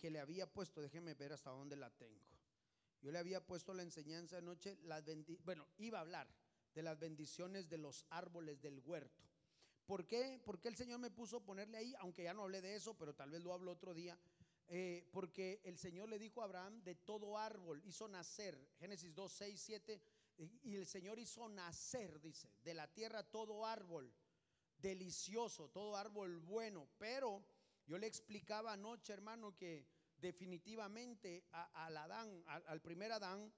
que le había puesto, déjeme ver hasta dónde la tengo. Yo le había puesto la enseñanza anoche, las bueno, iba a hablar de las bendiciones de los árboles del huerto. ¿Por qué? Porque el Señor me puso ponerle ahí, aunque ya no hablé de eso, pero tal vez lo hablo otro día. Eh, porque el Señor le dijo a Abraham, de todo árbol hizo nacer, Génesis 2, 6, 7, y el Señor hizo nacer, dice, de la tierra todo árbol delicioso, todo árbol bueno, pero yo le explicaba anoche, hermano, que definitivamente al Adán, al, primer Adán,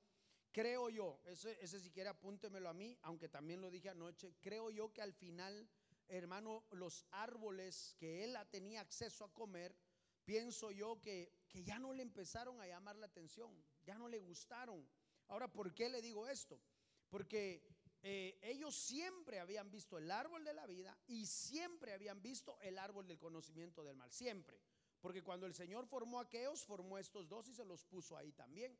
creo yo, ese, ese si quiere apúntemelo a mí, aunque también lo dije anoche, creo yo que al final, hermano, los árboles que él tenía acceso a comer, pienso yo que, que ya no le empezaron a llamar la atención, ya no le gustaron. Ahora, ¿por qué le digo esto? Porque eh, ellos siempre habían visto el árbol de la vida y siempre habían visto el árbol del conocimiento del mal, siempre. Porque cuando el Señor formó a aquellos, formó estos dos y se los puso ahí también.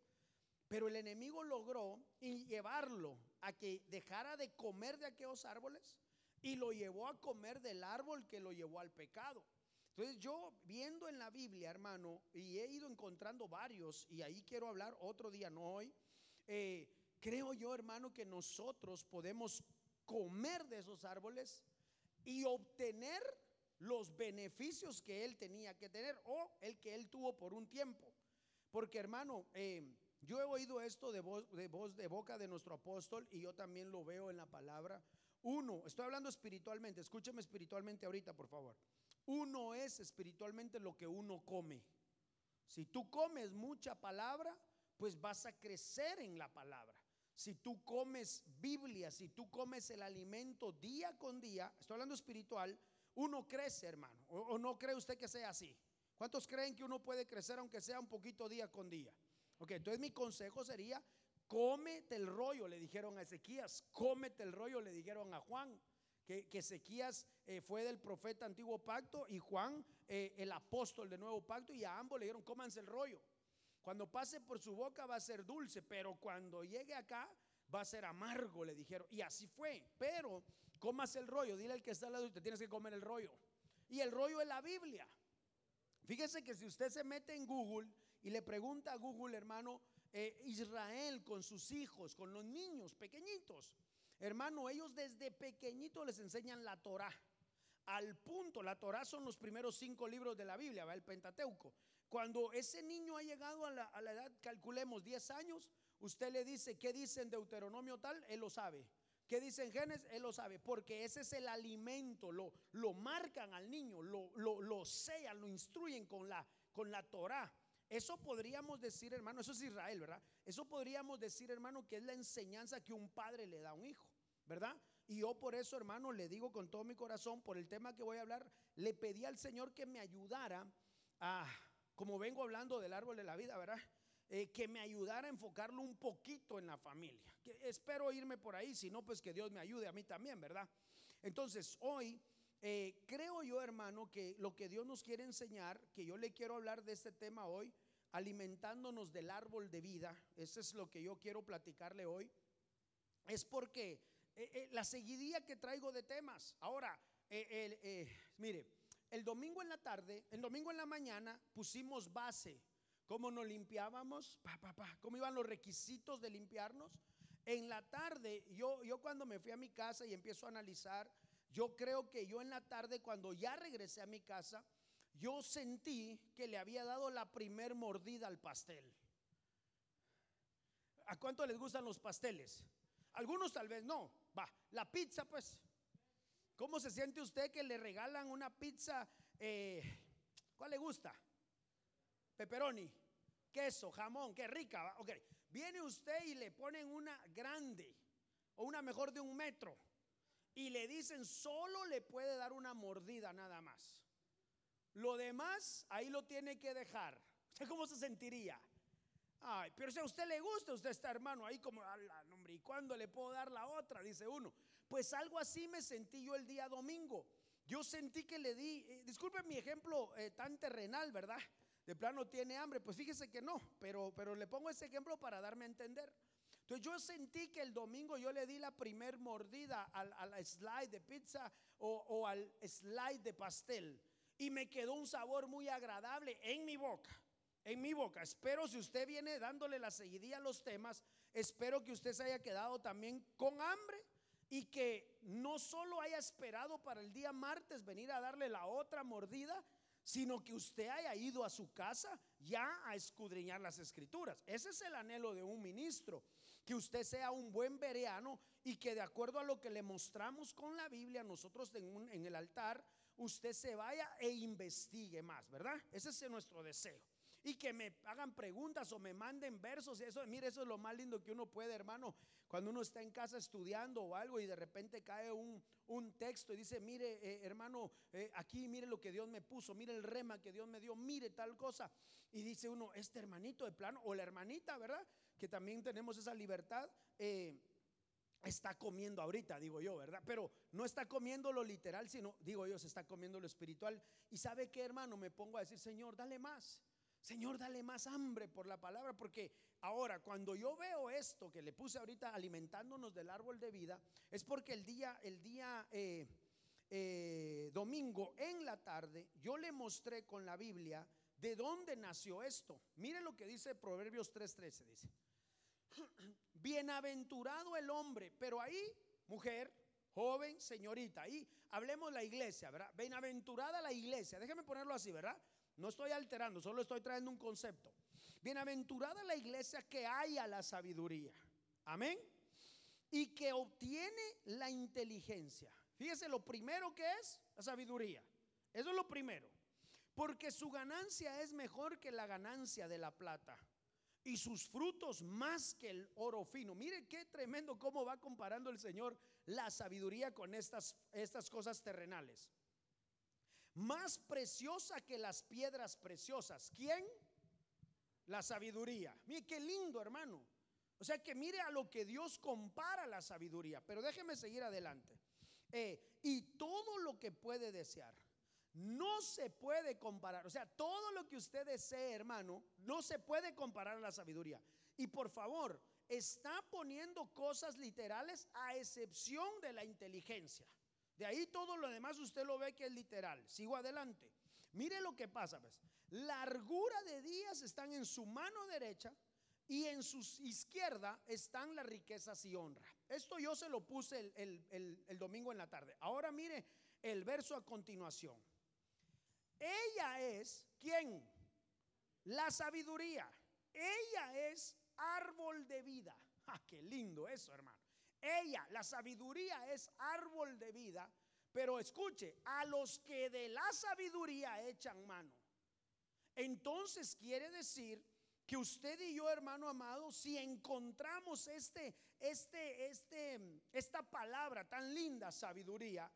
Pero el enemigo logró llevarlo a que dejara de comer de aquellos árboles y lo llevó a comer del árbol que lo llevó al pecado. Entonces yo viendo en la Biblia, hermano, y he ido encontrando varios, y ahí quiero hablar otro día, no hoy, eh, creo yo, hermano, que nosotros podemos comer de esos árboles y obtener los beneficios que él tenía que tener o el que él tuvo por un tiempo. Porque, hermano, eh, yo he oído esto de voz, de voz de boca de nuestro apóstol y yo también lo veo en la palabra. Uno, estoy hablando espiritualmente, escúcheme espiritualmente ahorita, por favor. Uno es espiritualmente lo que uno come. Si tú comes mucha palabra, pues vas a crecer en la palabra si tú comes Biblia, si tú comes el alimento día con día, estoy hablando espiritual, uno crece, hermano. ¿O, no cree usted que sea así? ¿Cuántos creen que uno puede crecer aunque sea un poquito día con día? Ok, entonces mi consejo sería, cómete el rollo, le dijeron a Ezequías, cómete el rollo, le dijeron a Juan. Que, Ezequías eh, fue del profeta antiguo pacto y Juan eh, el apóstol del nuevo pacto y a ambos le dijeron cómanse el rollo. Cuando pase por su boca va a ser dulce, pero cuando llegue acá va a ser amargo, le dijeron. Y así fue. Pero comas el rollo, dile al que está al lado, te tienes que comer el rollo. Y el rollo es la Biblia. Fíjese que si usted se mete en Google y le pregunta a Google, hermano, eh, Israel con sus hijos, con los niños pequeñitos, hermano, ellos desde pequeñitos les enseñan la Torah al punto. La Torah son los primeros cinco libros de la Biblia, ¿va? el Pentateuco. Cuando ese niño ha llegado a la, edad, calculemos 10 años, usted le dice, ¿qué dice en Deuteronomio tal? Él lo sabe. ¿Qué dice en Génesis? Él lo sabe, porque ese es el alimento, lo, lo marcan al niño, lo, lo, lo sellan, lo instruyen con la, con la Torah. Eso podríamos decir, hermano, eso es Israel, ¿verdad? Eso podríamos decir, hermano, que es la enseñanza que un padre le da a un hijo, ¿verdad? Y yo por eso, hermano, le digo con todo mi corazón, por el tema que voy a hablar, le pedí al Señor que me ayudara a, como vengo hablando del árbol de la vida, ¿verdad? Eh, que me ayudara a enfocarlo un poquito en la familia. Espero irme por ahí, si no, pues que Dios me ayude a mí también, ¿verdad? Entonces, hoy eh, creo yo, hermano, que lo que Dios nos quiere enseñar, que yo le quiero hablar de este tema hoy, alimentándonos del árbol de vida, eso es lo que yo quiero platicarle hoy, es porque eh, la seguidilla que traigo de temas. Ahora, mire, el domingo en la tarde, el domingo en la mañana pusimos base, cómo nos limpiábamos, pa, pa, pa, cómo iban los requisitos de limpiarnos. En la tarde, yo, yo cuando me fui a mi casa y empiezo a analizar, yo creo que yo en la tarde, cuando ya regresé a mi casa, yo sentí que le había dado la primer mordida al pastel. ¿A cuánto les gustan los pasteles? Algunos tal vez no. Va, la pizza pues. ¿Cómo se siente usted que le regalan una pizza? Eh, ¿Cuál le gusta? Pepperoni, queso, jamón, qué rica. Ok, viene usted y le ponen una grande o una mejor de un metro y le dicen solo le puede dar una mordida nada más. Lo demás ahí lo tiene que dejar. ¿Usted cómo se sentiría? Ay, pero si a usted le gusta, usted está hermano ahí como, la nombre, ¿y cuándo le puedo dar la otra? Dice uno. Pues algo así me sentí yo el día domingo. Yo sentí que le di, eh, disculpe mi ejemplo eh, tan terrenal, ¿verdad? De plano tiene hambre, pues fíjese que no, pero, pero le pongo ese ejemplo para darme a entender. Entonces yo sentí que el domingo yo le di la primer mordida al, slide de pizza o, o al slide de pastel y me quedó un sabor muy agradable en mi boca. En mi boca. Espero si usted viene dándole la seguidilla a los temas, espero que usted se haya quedado también con hambre y que no solo haya esperado para el día martes venir a darle la otra mordida, sino que usted haya ido a su casa ya a escudriñar las escrituras. Ese es el anhelo de un ministro, que usted sea un buen bereano y que de acuerdo a lo que le mostramos con la Biblia, nosotros en, en el altar, usted se vaya e investigue más, ¿verdad? Ese es nuestro deseo y que me hagan preguntas o me manden versos. Y eso, mire, eso es lo más lindo que uno puede, hermano. Cuando uno está en casa estudiando o algo y de repente cae un, un texto y dice, mire, eh, hermano, eh, aquí mire lo que Dios me puso, mire el rema que Dios me dio, mire tal cosa. Y dice uno, este hermanito de plano, o la hermanita, ¿verdad? Que también tenemos esa libertad. Eh, está comiendo ahorita, digo yo, ¿verdad? Pero no está comiendo lo literal, sino, digo yo, se está comiendo lo espiritual. Y sabe qué, hermano, me pongo a decir, Señor, dale más. Señor, dale más hambre por la palabra, porque ahora cuando yo veo esto que le puse ahorita alimentándonos del árbol de vida, es porque el día, el día eh, eh, domingo en la tarde yo le mostré con la Biblia de dónde nació esto. Mire lo que dice Proverbios 3:13, dice, bienaventurado el hombre, pero ahí, mujer, joven, señorita, ahí hablemos la iglesia, ¿verdad? Bienaventurada la iglesia, déjeme ponerlo así, ¿verdad? No estoy alterando, solo estoy trayendo un concepto. Bienaventurada la iglesia que haya la sabiduría. Amén. Y que obtiene la inteligencia. Fíjese lo primero que es la sabiduría. Eso es lo primero. Porque su ganancia es mejor que la ganancia de la plata. Y sus frutos más que el oro fino. Mire qué tremendo cómo va comparando el Señor la sabiduría con estas, estas cosas terrenales más preciosa que las piedras preciosas. ¿Quién? La sabiduría. Mire qué lindo, hermano. O sea que mire a lo que Dios compara la sabiduría. Pero déjeme seguir adelante. Eh, y todo lo que puede desear. No se puede comparar. O sea, todo lo que usted desee, hermano, no se puede comparar a la sabiduría. Y por favor, está poniendo cosas literales a excepción de la inteligencia. De ahí todo lo demás usted lo ve que es literal. Sigo adelante. Mire lo que pasa, pues. Largura de días están en su mano derecha y en su izquierda están las riquezas y honra. Esto yo se lo puse el, domingo en la tarde. Ahora mire el verso a continuación. Ella es, ¿quién? La sabiduría. Ella es árbol de vida. Ah, qué lindo eso, hermano. Ella, la sabiduría es árbol de vida, pero escuche, a los que de la sabiduría echan mano. Entonces quiere decir que usted y yo, hermano amado, si encontramos este, este, este, esta palabra tan linda, sabiduría,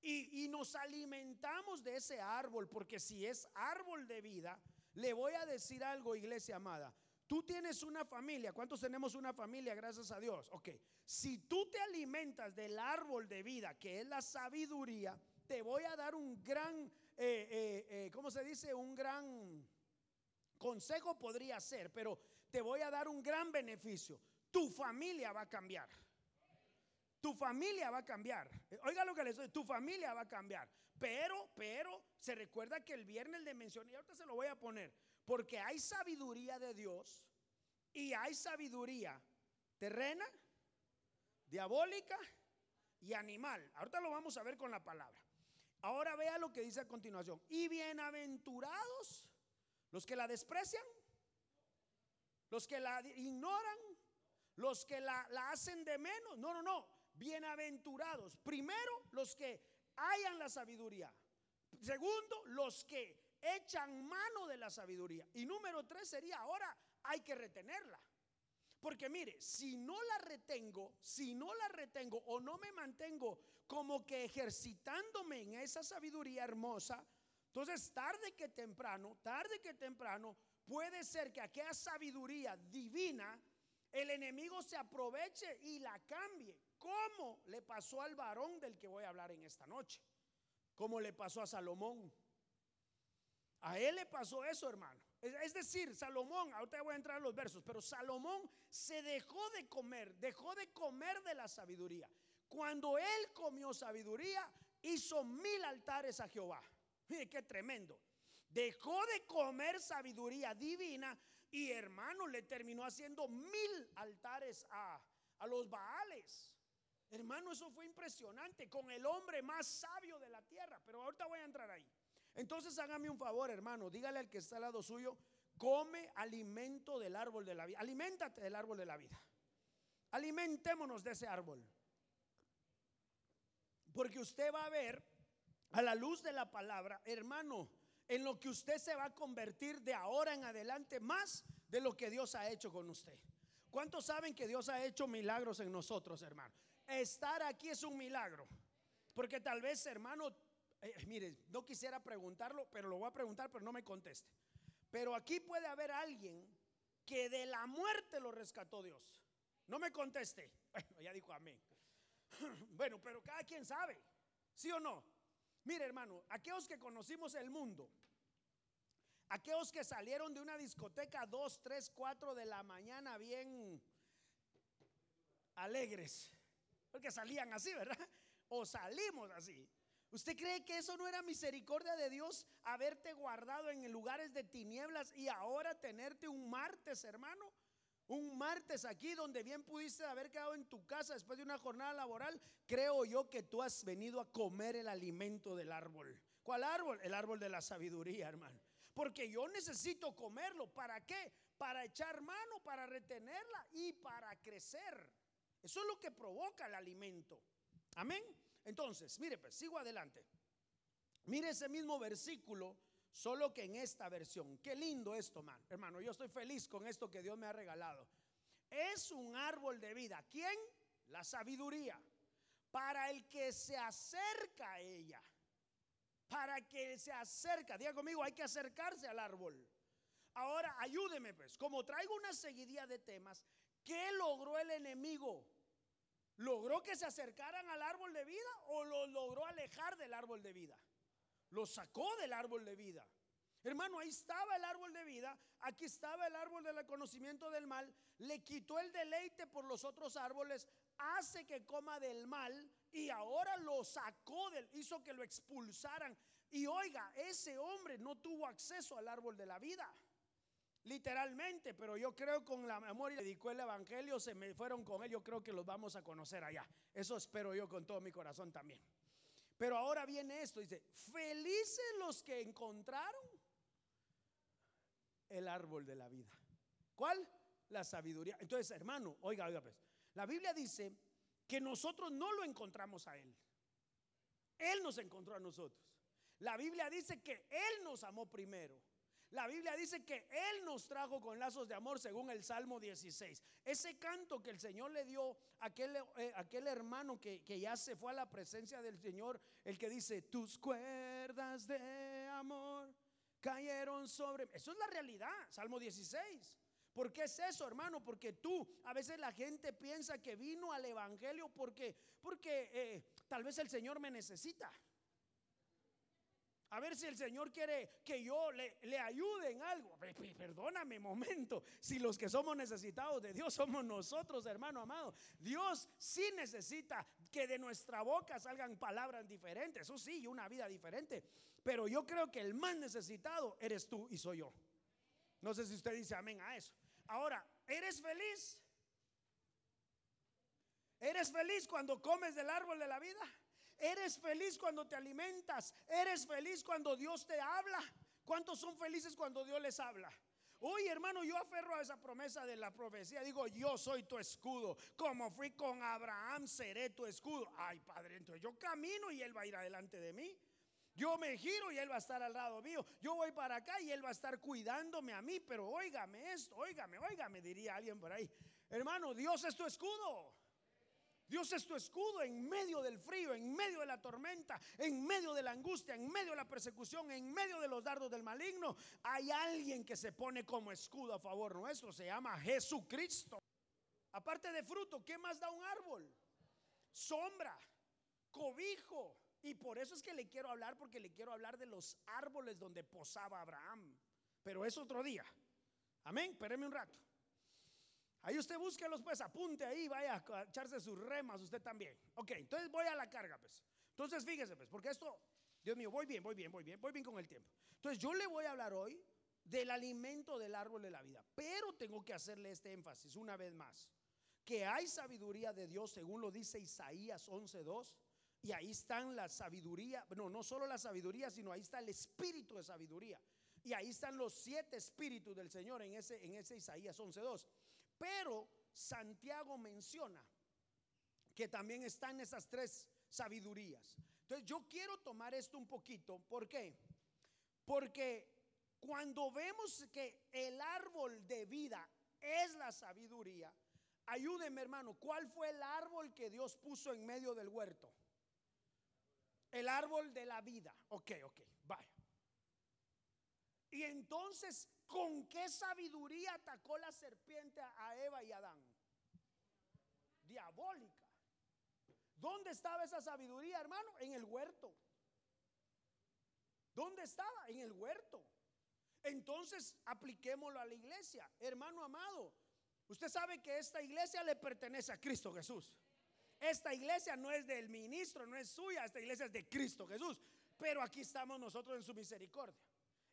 y, y nos alimentamos de ese árbol, porque si es árbol de vida, le voy a decir algo, iglesia amada. Tú tienes una familia. ¿Cuántos tenemos una familia? Gracias a Dios. Ok. Si tú te alimentas del árbol de vida, que es la sabiduría, te voy a dar un gran, eh, eh, eh, ¿cómo se dice? Un gran consejo podría ser, pero te voy a dar un gran beneficio. Tu familia va a cambiar. Tu familia va a cambiar. Oiga lo que les digo, tu familia va a cambiar. Pero, pero, se recuerda que el viernes le mencioné, y ahorita se lo voy a poner, porque hay sabiduría de Dios y hay sabiduría terrena, diabólica y animal. Ahorita lo vamos a ver con la palabra. Ahora vea lo que dice a continuación. Y bienaventurados los que la desprecian, los que la ignoran, los que la, hacen de menos. No, no, no. Bienaventurados. Primero, los que hayan la sabiduría. Segundo, los que echan mano de la sabiduría. Y número tres sería, ahora hay que retenerla. Porque mire, si no la retengo, si no la retengo o no me mantengo como que ejercitándome en esa sabiduría hermosa, entonces tarde que temprano, tarde que temprano, puede ser que aquella sabiduría divina, el enemigo se aproveche y la cambie. ¿Cómo le pasó al varón del que voy a hablar en esta noche? ¿Cómo le pasó a Salomón? A él le pasó eso, hermano. Es decir, Salomón, ahorita voy a entrar en los versos, pero Salomón se dejó de comer, dejó de comer de la sabiduría. Cuando él comió sabiduría, hizo mil altares a Jehová. Mire qué tremendo. Dejó de comer sabiduría divina y hermano le terminó haciendo mil altares a, a los Baales. Hermano, eso fue impresionante con el hombre más sabio de la tierra. Pero ahorita voy a entrar ahí. Entonces hágame un favor, hermano. Dígale al que está al lado suyo, come alimento del árbol de la vida. Aliméntate del árbol de la vida. Alimentémonos de ese árbol. Porque usted va a ver a la luz de la palabra, hermano, en lo que usted se va a convertir de ahora en adelante más de lo que Dios ha hecho con usted. ¿Cuántos saben que Dios ha hecho milagros en nosotros, hermano? Estar aquí es un milagro. Porque tal vez, hermano, eh, mire, no quisiera preguntarlo, pero lo voy a preguntar, pero no me conteste. Pero aquí puede haber alguien que de la muerte lo rescató Dios. No me conteste. Bueno, ya dijo amén. Bueno, pero cada quien sabe, ¿sí o no? Mire, hermano, aquellos que conocimos el mundo, aquellos que salieron de una discoteca 2, 3, 4 de la mañana bien alegres, porque salían así, ¿verdad? O salimos así. ¿Usted cree que eso no era misericordia de Dios haberte guardado en lugares de tinieblas y ahora tenerte un martes, hermano? Un martes aquí donde bien pudiste haber quedado en tu casa después de una jornada laboral, creo yo que tú has venido a comer el alimento del árbol. ¿Cuál árbol? El árbol de la sabiduría, hermano. Porque yo necesito comerlo. ¿Para qué? Para echar mano, para retenerla y para crecer. Eso es lo que provoca el alimento. Amén. Entonces, mire, pues sigo adelante. Mire ese mismo versículo, solo que en esta versión. Qué lindo esto, man. Hermano, yo estoy feliz con esto que Dios me ha regalado. Es un árbol de vida. ¿Quién? La sabiduría. Para el que se acerca a ella. Para que se acerca. Diga conmigo, hay que acercarse al árbol. Ahora, ayúdeme pues. Como traigo una seguidilla de temas, ¿qué logró el enemigo? ¿Logró que se acercaran al árbol de vida o lo logró alejar del árbol de vida? Lo sacó del árbol de vida. Hermano, ahí estaba el árbol de vida, aquí estaba el árbol del conocimiento del mal, le quitó el deleite por los otros árboles, hace que coma del mal y ahora lo sacó del, hizo que lo expulsaran. Y oiga, ese hombre no tuvo acceso al árbol de la vida literalmente, pero yo creo con la memoria dedicó el evangelio, se me fueron con él, yo creo que los vamos a conocer allá. Eso espero yo con todo mi corazón también. Pero ahora viene esto, dice, felices los que encontraron el árbol de la vida. ¿Cuál? La sabiduría. Entonces, hermano, oiga, oiga, pues, la Biblia dice que nosotros no lo encontramos a Él. Él nos encontró a nosotros. La Biblia dice que Él nos amó primero. La Biblia dice que Él nos trajo con lazos de amor según el Salmo 16. Ese canto que el Señor le dio a aquel, eh, aquel hermano que, que, ya se fue a la presencia del Señor, el que dice, tus cuerdas de amor cayeron sobre... Eso es la realidad, Salmo 16. ¿Por qué es eso, hermano? Porque tú, a veces la gente piensa que vino al Evangelio porque, porque eh, tal vez el Señor me necesita. A ver si el Señor quiere que yo le, ayude en algo. Perdóname, momento. Si los que somos necesitados de Dios somos nosotros, hermano amado. Dios sí necesita que de nuestra boca salgan palabras diferentes. Eso sí, una vida diferente. Pero yo creo que el más necesitado eres tú y soy yo. No sé si usted dice amén a eso. Ahora, ¿eres feliz? ¿Eres feliz cuando comes del árbol de la vida? Eres feliz cuando te alimentas. Eres feliz cuando Dios te habla. ¿Cuántos son felices cuando Dios les habla? Uy, hermano, yo aferro a esa promesa de la profecía. Digo, yo soy tu escudo. Como fui con Abraham, seré tu escudo. Ay, Padre, entonces yo camino y Él va a ir adelante de mí. Yo me giro y Él va a estar al lado mío. Yo voy para acá y Él va a estar cuidándome a mí. Pero óigame esto, óigame, óigame, diría alguien por ahí. Hermano, Dios es tu escudo. Dios es tu escudo en medio del frío, en medio de la tormenta, en medio de la angustia, en medio de la persecución, en medio de los dardos del maligno. Hay alguien que se pone como escudo a favor nuestro, se llama Jesucristo. Aparte de fruto, ¿qué más da un árbol? Sombra, cobijo. Y por eso es que le quiero hablar, porque le quiero hablar de los árboles donde posaba Abraham. Pero es otro día. Amén, espéreme un rato. Ahí usted búsquelos, pues apunte ahí, vaya a echarse sus remas usted también. Ok, entonces voy a la carga, pues. Entonces fíjese, pues, porque esto, Dios mío, voy bien, voy bien, voy bien, voy bien con el tiempo. Entonces yo le voy a hablar hoy del alimento del árbol de la vida, pero tengo que hacerle este énfasis una vez más, que hay sabiduría de Dios, según lo dice Isaías 11.2, y ahí están la sabiduría, no, no solo la sabiduría, sino ahí está el espíritu de sabiduría. Y ahí están los siete espíritus del Señor en ese, en ese Isaías 11.2. Pero Santiago menciona que también están esas tres sabidurías. Entonces yo quiero tomar esto un poquito. ¿Por qué? Porque cuando vemos que el árbol de vida es la sabiduría, ayúdenme hermano, ¿cuál fue el árbol que Dios puso en medio del huerto? El árbol de la vida. Ok, ok. Y entonces, ¿con qué sabiduría atacó la serpiente a Eva y Adán? Diabólica. ¿Dónde estaba esa sabiduría, hermano? En el huerto. ¿Dónde estaba? En el huerto. Entonces, apliquémoslo a la iglesia. Hermano amado, usted sabe que esta iglesia le pertenece a Cristo Jesús. Esta iglesia no es del ministro, no es suya, esta iglesia es de Cristo Jesús. Pero aquí estamos nosotros en su misericordia.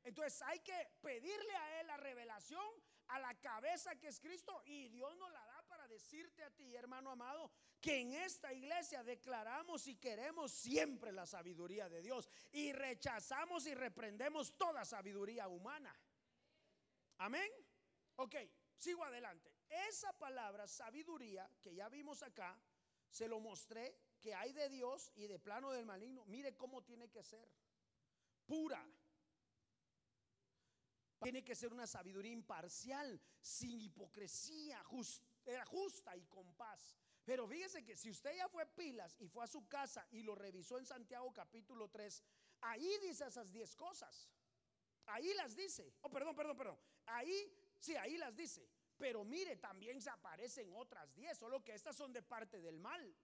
Entonces hay que pedirle a Él la revelación a la cabeza que es Cristo y Dios nos la da para decirte a ti, hermano amado, que en esta iglesia declaramos y queremos siempre la sabiduría de Dios y rechazamos y reprendemos toda sabiduría humana. Amén. Ok, sigo adelante. Esa palabra sabiduría que ya vimos acá, se lo mostré que hay de Dios y de plano del maligno. Mire cómo tiene que ser. Pura tiene que ser una sabiduría imparcial, sin hipocresía, justa y con paz. Pero fíjese que si usted ya fue pilas y fue a su casa y lo revisó en Santiago capítulo 3, ahí dice esas 10 cosas. Ahí las dice. Oh, perdón, perdón, perdón. Ahí, sí, ahí las dice. Pero mire, también se aparecen otras 10, solo que estas son de parte del mal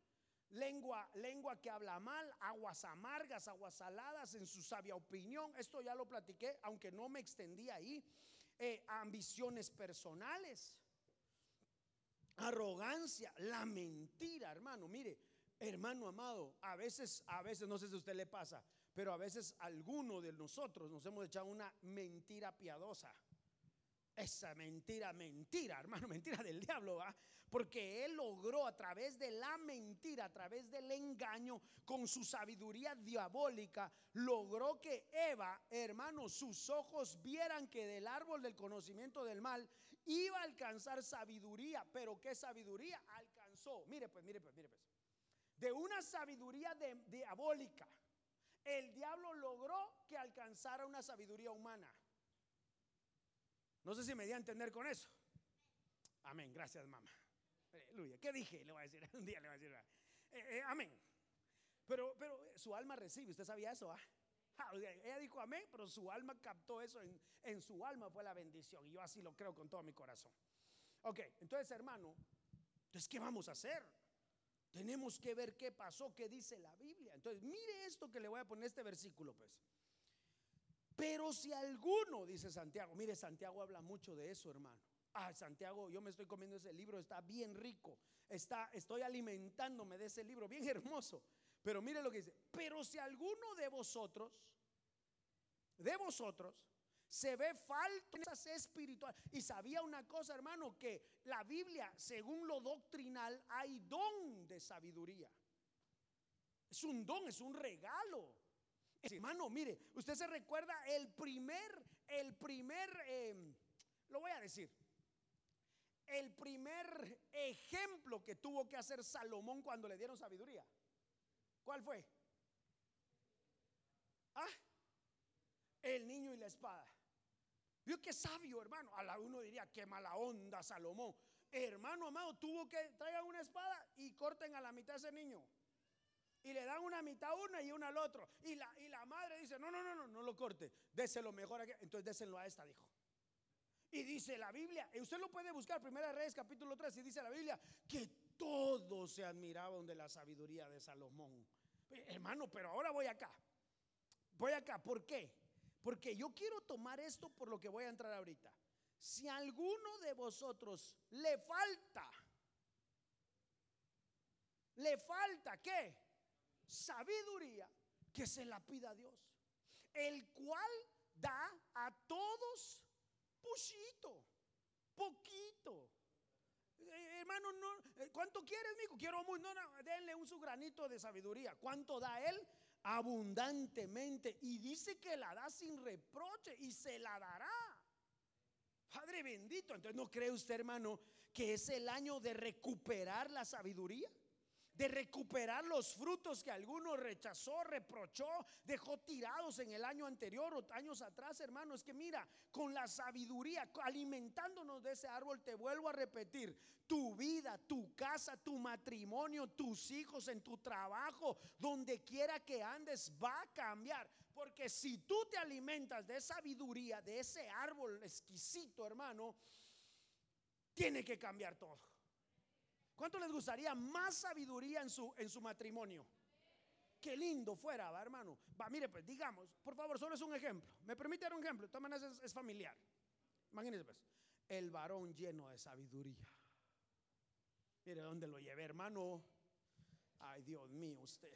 lengua, lengua que habla mal, aguas amargas, aguas saladas en su sabia opinión. Esto ya lo platiqué, aunque no me extendí ahí. Eh, ambiciones personales, arrogancia, la mentira, hermano. Mire, hermano amado, a veces, a veces, no sé si a usted le pasa, pero a veces alguno de nosotros nos hemos echado una mentira piadosa. Esa mentira, mentira, hermano, mentira del diablo, ¿va? Porque él logró a través de la mentira, a través del engaño, con su sabiduría diabólica, logró que Eva, hermano, sus ojos vieran que del árbol del conocimiento del mal iba a alcanzar sabiduría. Pero ¿qué sabiduría? Alcanzó. Mire pues, mire pues, mire pues. De una sabiduría diabólica, el diablo logró que alcanzara una sabiduría humana. No sé si me di a entender con eso. Amén, gracias mamá. Aleluya. ¿Qué dije? Le voy a decir, un día le voy a decir. Eh, eh, amén. Pero, pero eh, su alma recibe, ¿usted sabía eso? Ah? ella dijo amén, pero su alma captó eso, en, en su alma fue la bendición. Y yo así lo creo con todo mi corazón. Ok, entonces hermano, entonces ¿qué vamos a hacer? Tenemos que ver qué pasó, qué dice la Biblia. Entonces, mire esto que le voy a poner este versículo, pues. Pero si alguno, dice Santiago, mire, Santiago habla mucho de eso, hermano. Ah, Santiago, yo me estoy comiendo ese libro, está bien rico. Está, estoy alimentándome de ese libro, bien hermoso. Pero mire lo que dice, pero si alguno de vosotros, de vosotros, se ve faltas espiritual. Y sabía una cosa, hermano, que la Biblia, según lo doctrinal, hay don de sabiduría. Es un don, es un regalo. Hermano, mire, usted se recuerda el primer, el primer, em, lo voy a decir, el primer ejemplo que tuvo que hacer Salomón cuando le dieron sabiduría. ¿Cuál fue? Ah, el niño y la espada. Vio qué sabio, hermano. A la uno diría, qué mala onda, Salomón. Hermano amado, tuvo que traigan una espada y corten a la mitad a ese niño. Y le dan una mitad a una y una al otro. Y la, y la madre dice, no, no, no, no, no lo corte. Déselo mejor a Entonces déselo a esta, dijo. Y dice la Biblia, y usted lo puede buscar, Primera Reyes capítulo 3, y dice la Biblia que todos se admiraban de la sabiduría de Salomón. Eh, hermano, pero ahora voy acá. Voy acá, ¿por qué? Porque yo quiero tomar esto por lo que voy a entrar ahorita. Si a alguno de vosotros le falta, le falta qué? Sabiduría, que se la pida a Dios, el cual da a todos poquito, poquito. Eh, hermano, no, eh, ¿cuánto quieres? Quiero muy, no, no, denle un su granito de sabiduría. ¿Cuánto da él? Abundantemente. Y dice que la da sin reproche y se la dará. Padre bendito. Entonces, ¿no cree usted, hermano, que es el año de recuperar la sabiduría? De recuperar los frutos que alguno rechazó, reprochó, dejó tirados en el año anterior o años atrás, hermano. Es que mira, con la sabiduría, alimentándonos de ese árbol, te vuelvo a repetir, tu vida, tu casa, tu matrimonio, tus hijos, en tu trabajo, donde quiera que andes, va a cambiar. Porque si tú te alimentas de sabiduría, de ese árbol exquisito, hermano, tiene que cambiar todo. ¿Cuánto les gustaría más sabiduría en su, en su matrimonio? Qué lindo fuera, ¿va, hermano. Va, mire, pues digamos, por favor, solo es un ejemplo. ¿Me permite dar un ejemplo? De todas maneras es, familiar. Imagínense, pues, el varón lleno de sabiduría. Mire dónde lo llevé, hermano. Ay, Dios mío, usted.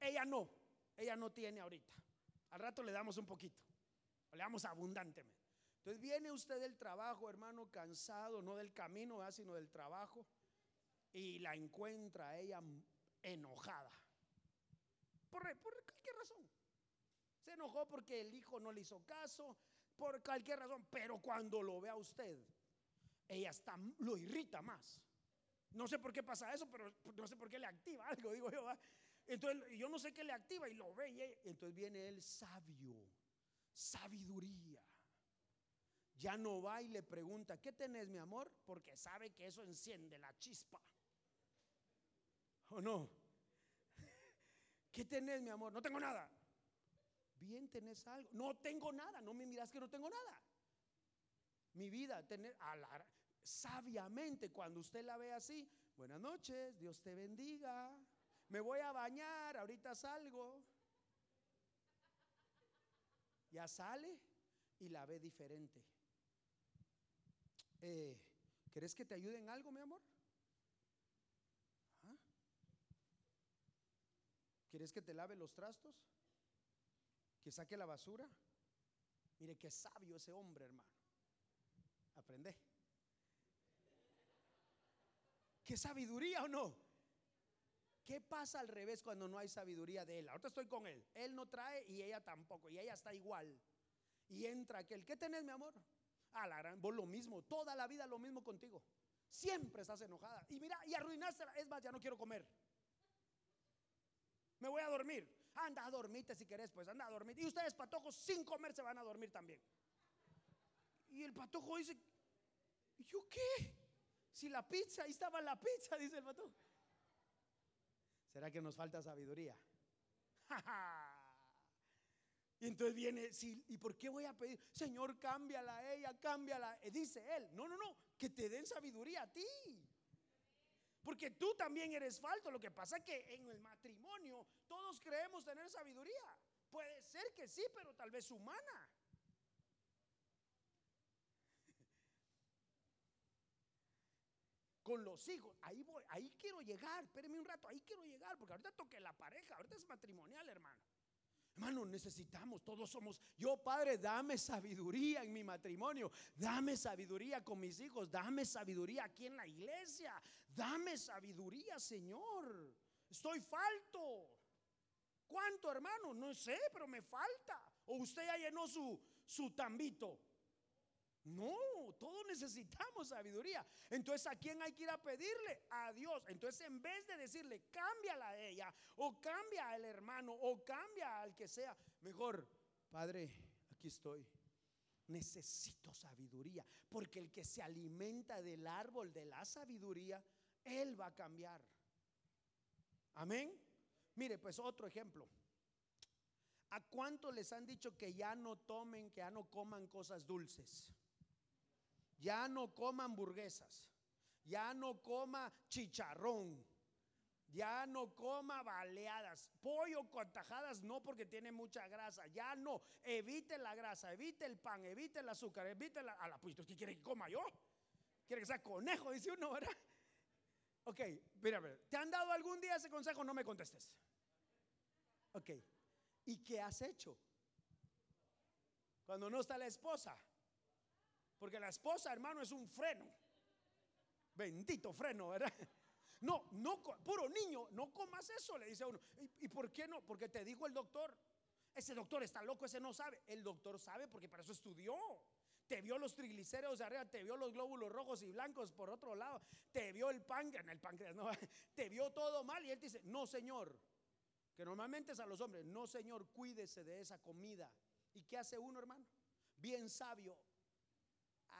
Ella no, ella no tiene ahorita. Al rato le damos un poquito. Le damos abundantemente. Entonces viene usted del trabajo, hermano, cansado, no del camino, sino del trabajo y la encuentra ella enojada. Por, cualquier razón. Se enojó porque el hijo no le hizo caso, por cualquier razón. Pero cuando lo ve a usted, ella está, lo irrita más. No sé por qué pasa eso, pero no sé por qué le activa algo, digo yo. Entonces, yo no sé qué le activa y lo ve. Y entonces viene el sabio, sabiduría. Ya no va y le pregunta, ¿qué tenés, mi amor? Porque sabe que eso enciende la chispa. ¿O no? ¿Qué tenés, mi amor? No tengo nada. Bien, tenés algo. No tengo nada. No me miras que no tengo nada. Mi vida, tener sabiamente cuando usted la ve así. Buenas noches, Dios te bendiga. Me voy a bañar, ahorita salgo. Ya sale y la ve diferente. Eh, ¿Querés que te ayude en algo, mi amor? ¿Quieres que te lave los trastos? ¿Que saque la basura? Mire qué sabio ese hombre, hermano. Aprende. ¿Qué sabiduría o no? ¿Qué pasa al revés cuando no hay sabiduría de él? Ahorita estoy con él. Él no trae y ella tampoco. Y ella está igual. Y entra aquel. ¿Qué tenés, mi amor? Ah, la gran, vos lo mismo. Toda la vida lo mismo contigo. Siempre estás enojada. Y mira, y arruinaste. Es más, ya no quiero comer. Me voy a dormir. Anda a dormirte si querés, pues anda a dormir. Y ustedes, patojos, sin comer se van a dormir también. Y el patojo dice, ¿y yo qué? Si la pizza, ahí estaba la pizza, dice el patojo. ¿Será que nos falta sabiduría? y entonces viene, ¿y por qué voy a pedir? Señor, cámbiala a ella, cámbiala. Y dice él, no, no, no, que te den sabiduría a ti. Porque tú también eres falto. Lo que pasa es que en el matrimonio todos creemos tener sabiduría. Puede ser que sí, pero tal vez humana. Con los hijos, ahí voy, ahí quiero llegar. Espéreme un rato, ahí quiero llegar, porque ahorita toque la pareja, ahorita es matrimonial, hermano. Hermano, necesitamos, todos somos, yo Padre, dame sabiduría en mi matrimonio, dame sabiduría con mis hijos, dame sabiduría aquí en la iglesia, dame sabiduría, Señor. Estoy falto. ¿Cuánto, hermano? No sé, pero me falta. O usted ya llenó su, su tambito. No, todos necesitamos sabiduría. Entonces, ¿a quién hay que ir a pedirle? A Dios. Entonces, en vez de decirle, cámbiala a ella, o cambia al hermano, o cambia al que sea, mejor, Padre, aquí estoy. Necesito sabiduría, porque el que se alimenta del árbol de la sabiduría, él va a cambiar. Amén. Mire, pues otro ejemplo. ¿A cuánto les han dicho que ya no tomen, que ya no coman cosas dulces? ya no coma hamburguesas, ya no coma chicharrón, ya no coma baleadas, pollo con tajadas no porque tiene mucha grasa, ya no, evite la grasa, evite el pan, evite el azúcar, evite la... A la pues, ¿qué quiere que coma yo? ¿Quiere que sea conejo? Dice uno, ¿verdad? Ok, mira, ¿te han dado algún día ese consejo? No me contestes. Ok. ¿Y qué has hecho? Cuando no está la esposa. Porque la esposa, hermano, es un freno. Bendito freno, ¿verdad? No, no, puro niño, no comas eso, le dice uno. ¿Y, por qué no? Porque te dijo el doctor. Ese doctor está loco, ese no sabe. El doctor sabe porque para eso estudió. Te vio los triglicéridos arriba, te vio los glóbulos rojos y blancos por otro lado, te vio el páncreas, el páncreas, no, te vio todo mal y él te dice, no señor, que normalmente es a los hombres, no señor, cuídese de esa comida. ¿Y qué hace uno, hermano? Bien sabio,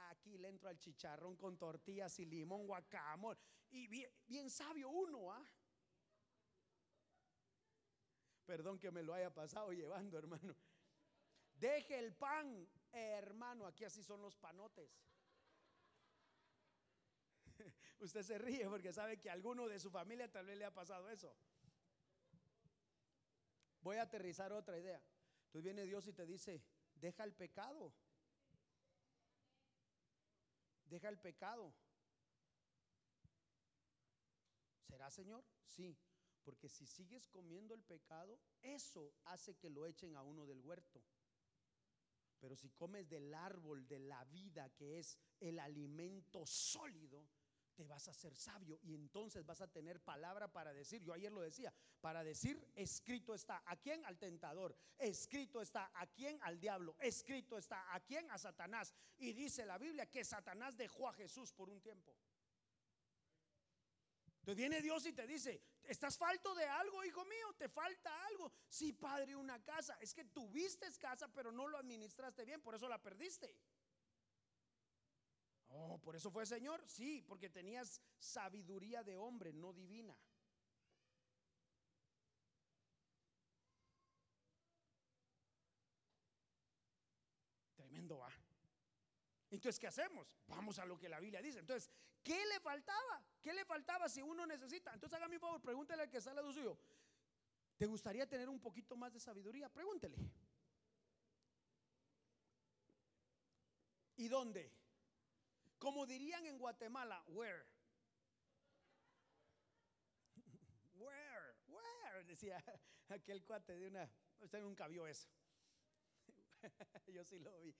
Aquí le entro al chicharrón con tortillas y limón, guacamole. Y bien, sabio uno, ¿ah? Perdón que me lo haya pasado llevando, hermano. Deje el pan, hermano. Aquí así son los panotes. Usted se ríe porque sabe que a alguno de su familia tal vez le ha pasado eso. Voy a aterrizar otra idea. Entonces viene Dios y te dice, deja el pecado. Deja el pecado. ¿Será, Señor? Sí, porque si sigues comiendo el pecado, eso hace que lo echen a uno del huerto. Pero si comes del árbol de la vida, que es el alimento sólido, te vas a ser sabio y entonces vas a tener palabra para decir, yo ayer lo decía, para decir, escrito está, ¿a quién? Al tentador, escrito está, ¿a quién? Al diablo, escrito está, ¿a quién? A Satanás. Y dice la Biblia que Satanás dejó a Jesús por un tiempo. Entonces viene Dios y te dice, ¿estás falto de algo, hijo mío? ¿Te falta algo? Sí, padre, una casa. Es que tuviste casa, pero no lo administraste bien, por eso la perdiste. Oh, por eso fue Señor. Sí, porque tenías sabiduría de hombre, no divina. Tremendo va. Entonces, ¿qué hacemos? Vamos a lo que la Biblia dice. Entonces, ¿qué le faltaba? ¿Qué le faltaba si uno necesita? Entonces, hágame un favor, pregúntele al que está al lado suyo. ¿Te gustaría tener un poquito más de sabiduría? Pregúntele. ¿Y dónde? Como dirían en Guatemala, where? Where? Where? Decía aquel cuate de una. Usted nunca vio eso. Yo sí lo vi.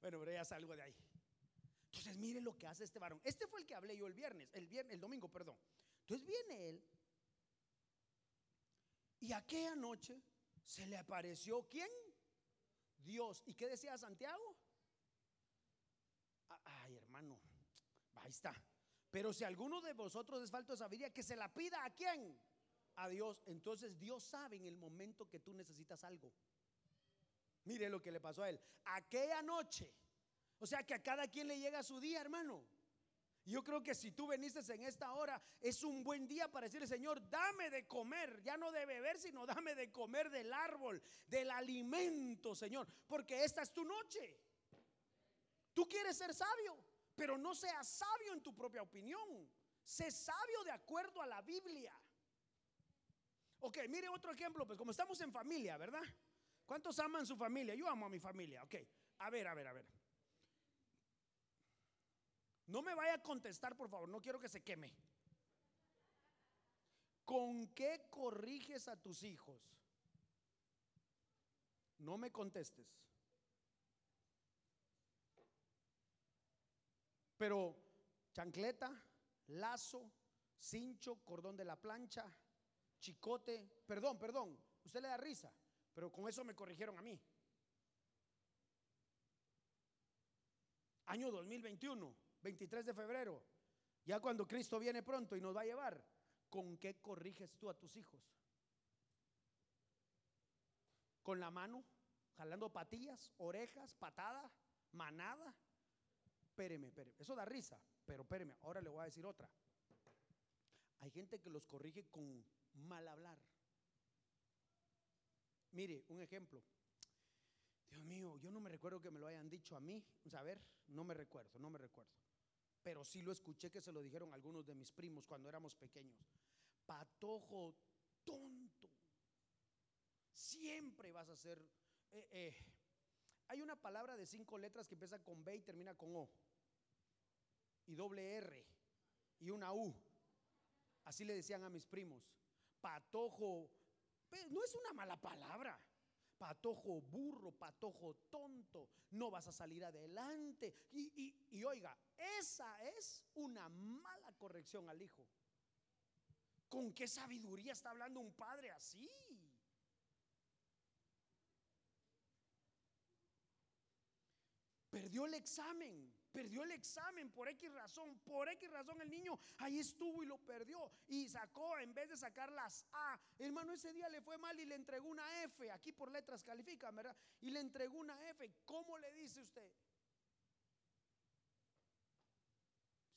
Bueno, pero ya salgo de ahí. Entonces, mire lo que hace este varón. Este fue el que hablé yo el viernes, el viernes, el domingo, perdón. Entonces viene él. Y aquella noche se le apareció quién? Dios. ¿Y qué decía Santiago? Ay, hermano, ahí está. Pero si alguno de vosotros es falto de sabiduría, que se la pida a quién? A Dios. Entonces Dios sabe en el momento que tú necesitas algo. Mire lo que le pasó a él. Aquella noche. O sea que a cada quien le llega su día, hermano. Yo creo que si tú veniste en esta hora, es un buen día para decirle, Señor, dame de comer, ya no de beber, sino dame de comer del árbol, del alimento, Señor, porque esta es tu noche. Tú quieres ser sabio, pero no seas sabio en tu propia opinión. Sé sabio de acuerdo a la Biblia. Ok, mire otro ejemplo, pues como estamos en familia, ¿verdad? ¿Cuántos aman su familia? Yo amo a mi familia, ok. A ver, a ver, a ver. No me vaya a contestar, por favor, no quiero que se queme. ¿Con qué corriges a tus hijos? No me contestes. Pero chancleta, lazo, cincho, cordón de la plancha, chicote, perdón, perdón, usted le da risa, pero con eso me corrigieron a mí. Año 2021, 23 de febrero, ya cuando Cristo viene pronto y nos va a llevar, ¿con qué corriges tú a tus hijos? ¿Con la mano? ¿Jalando patillas, orejas, patada, manada? espéreme, espéreme. Eso da risa, pero espéreme, ahora le voy a decir otra. Hay gente que los corrige con mal hablar. Mire, un ejemplo. Dios mío, yo no me recuerdo que me lo hayan dicho a mí. A ver, no me recuerdo, no me recuerdo. Pero sí lo escuché que se lo dijeron algunos de mis primos cuando éramos pequeños. Patojo tonto. Siempre vas a ser... Eh, eh. Hay una palabra de cinco letras que empieza con B y termina con O y doble R y una U. Así le decían a mis primos. Patojo, no es una mala palabra. Patojo burro, patojo tonto, no vas a salir adelante. Y, y oiga, esa es una mala corrección al hijo. ¿Con qué sabiduría está hablando un padre así? Perdió el examen, perdió el examen por X razón, por X razón el niño ahí estuvo y lo perdió y sacó, en vez de sacar las A, hermano, ese día le fue mal y le entregó una F, aquí por letras califican, ¿verdad? Y le entregó una F, ¿cómo le dice usted?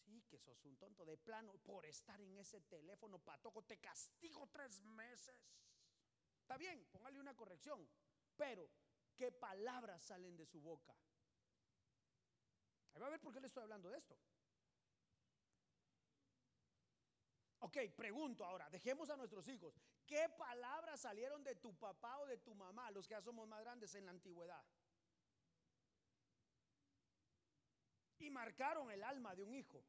Sí, que sos un tonto de plano por estar en ese teléfono patoco, te castigo tres meses. Está bien, póngale una corrección, pero ¿qué palabras salen de su boca? Ahí va a ver por qué le estoy hablando de esto. Ok, pregunto ahora, dejemos a nuestros hijos. ¿Qué palabras salieron de tu papá o de tu mamá, los que ya somos más grandes en la antigüedad? Y marcaron el alma de un hijo.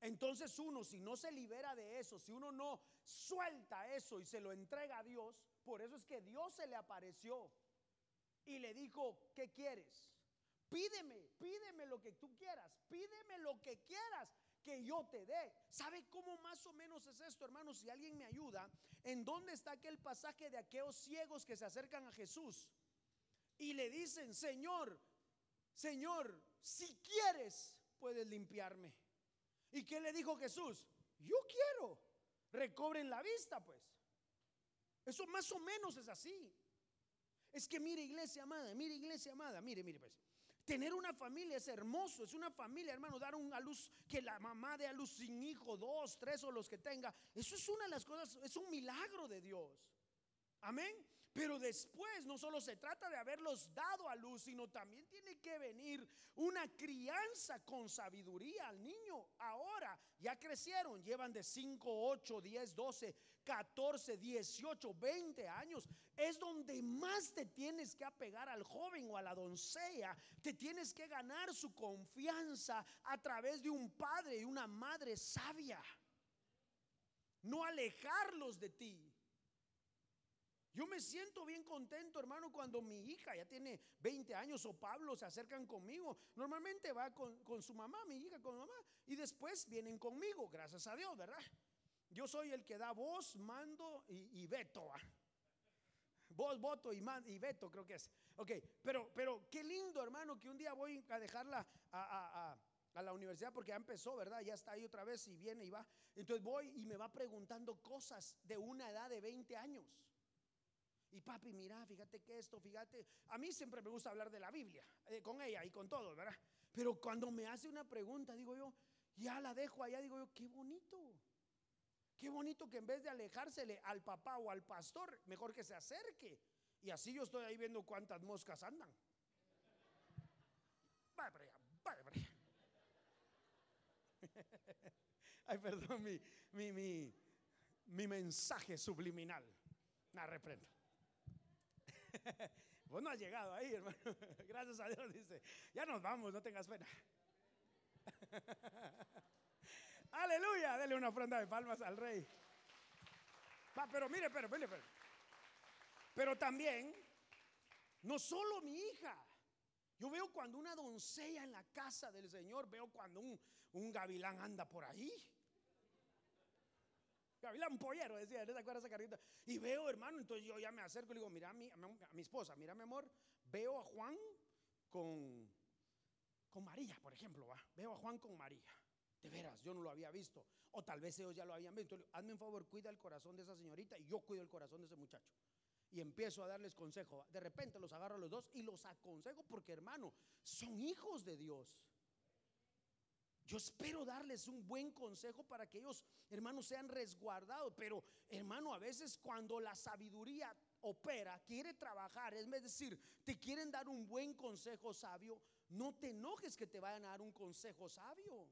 Entonces uno, si no se libera de eso, si uno no suelta eso y se lo entrega a Dios, por eso es que Dios se le apareció y le dijo, ¿qué quieres? Pídeme, pídeme lo que tú quieras, pídeme lo que quieras que yo te dé. ¿Sabe cómo más o menos es esto, hermano? Si alguien me ayuda, ¿en dónde está aquel pasaje de aquellos ciegos que se acercan a Jesús y le dicen, Señor, Señor, si quieres, puedes limpiarme? ¿Y qué le dijo Jesús? Yo quiero. Recobren la vista, pues. Eso más o menos es así. Es que mire, iglesia amada, mire, iglesia amada, mire, mire, pues. Tener una familia es hermoso, es una familia, hermano, dar a luz, que la mamá dé a luz sin hijo, dos, tres o los que tenga. Eso es una de las cosas, es un milagro de Dios. Amén. Pero después no solo se trata de haberlos dado a luz, sino también tiene que venir una crianza con sabiduría al niño. Ahora ya crecieron, llevan de 5, 8, 10, 12, 14, 18, 20 años. Es donde más te tienes que apegar al joven o a la doncella. Te tienes que ganar su confianza a través de un padre y una madre sabia. No alejarlos de ti. Yo me siento bien contento, hermano, cuando mi hija ya tiene 20 años o Pablo se acercan conmigo. Normalmente va con, su mamá, mi hija con mamá, y después vienen conmigo, gracias a Dios, ¿verdad? Yo soy el que da voz, mando y, veto. Voz, voto y, y veto, creo que es. Ok, pero, pero qué lindo, hermano, que un día voy a dejarla a, a la universidad porque ya empezó, ¿verdad? Ya está ahí otra vez y viene y va. Entonces voy y me va preguntando cosas de una edad de 20 años. Y papi, mira, fíjate que esto, fíjate. A mí siempre me gusta hablar de la Biblia, eh, con ella y con todo, ¿verdad? Pero cuando me hace una pregunta, digo yo, ya la dejo allá, digo yo, qué bonito. Qué bonito que en vez de alejársele al papá o al pastor, mejor que se acerque. Y así yo estoy ahí viendo cuántas moscas andan. Vaya para vaya. Ay, perdón, mi, mi, mi, mi mensaje subliminal. La reprendo. Vos no has llegado ahí, hermano. Gracias a Dios, dice. Ya nos vamos, no tengas pena. Aleluya. Dele una ofrenda de palmas al rey. Va, pero mire, pero, mire, pero. Pero también, no solo mi hija. Yo veo cuando una doncella en la casa del Señor, veo cuando un, un gavilán anda por ahí. Gavilán pollero, decía, ¿no se acuerda esa carita? Y veo, hermano, entonces yo ya me acerco y le digo, mira a mi, a mi esposa, mira mi amor, veo a Juan con, con María, por ejemplo, ¿va? veo a Juan con María. De veras, yo no lo había visto. O tal vez ellos ya lo habían visto. Hazme un favor, cuida el corazón de esa señorita y yo cuido el corazón de ese muchacho. Y empiezo a darles consejo. De repente los agarro a los dos y los aconsejo porque, hermano, son hijos de Dios. Yo espero darles un buen consejo para que ellos, hermanos, sean resguardados. Pero, hermano, a veces cuando la sabiduría opera, quiere trabajar, es decir, te quieren dar un buen consejo sabio, no te enojes que te vayan a dar un consejo sabio.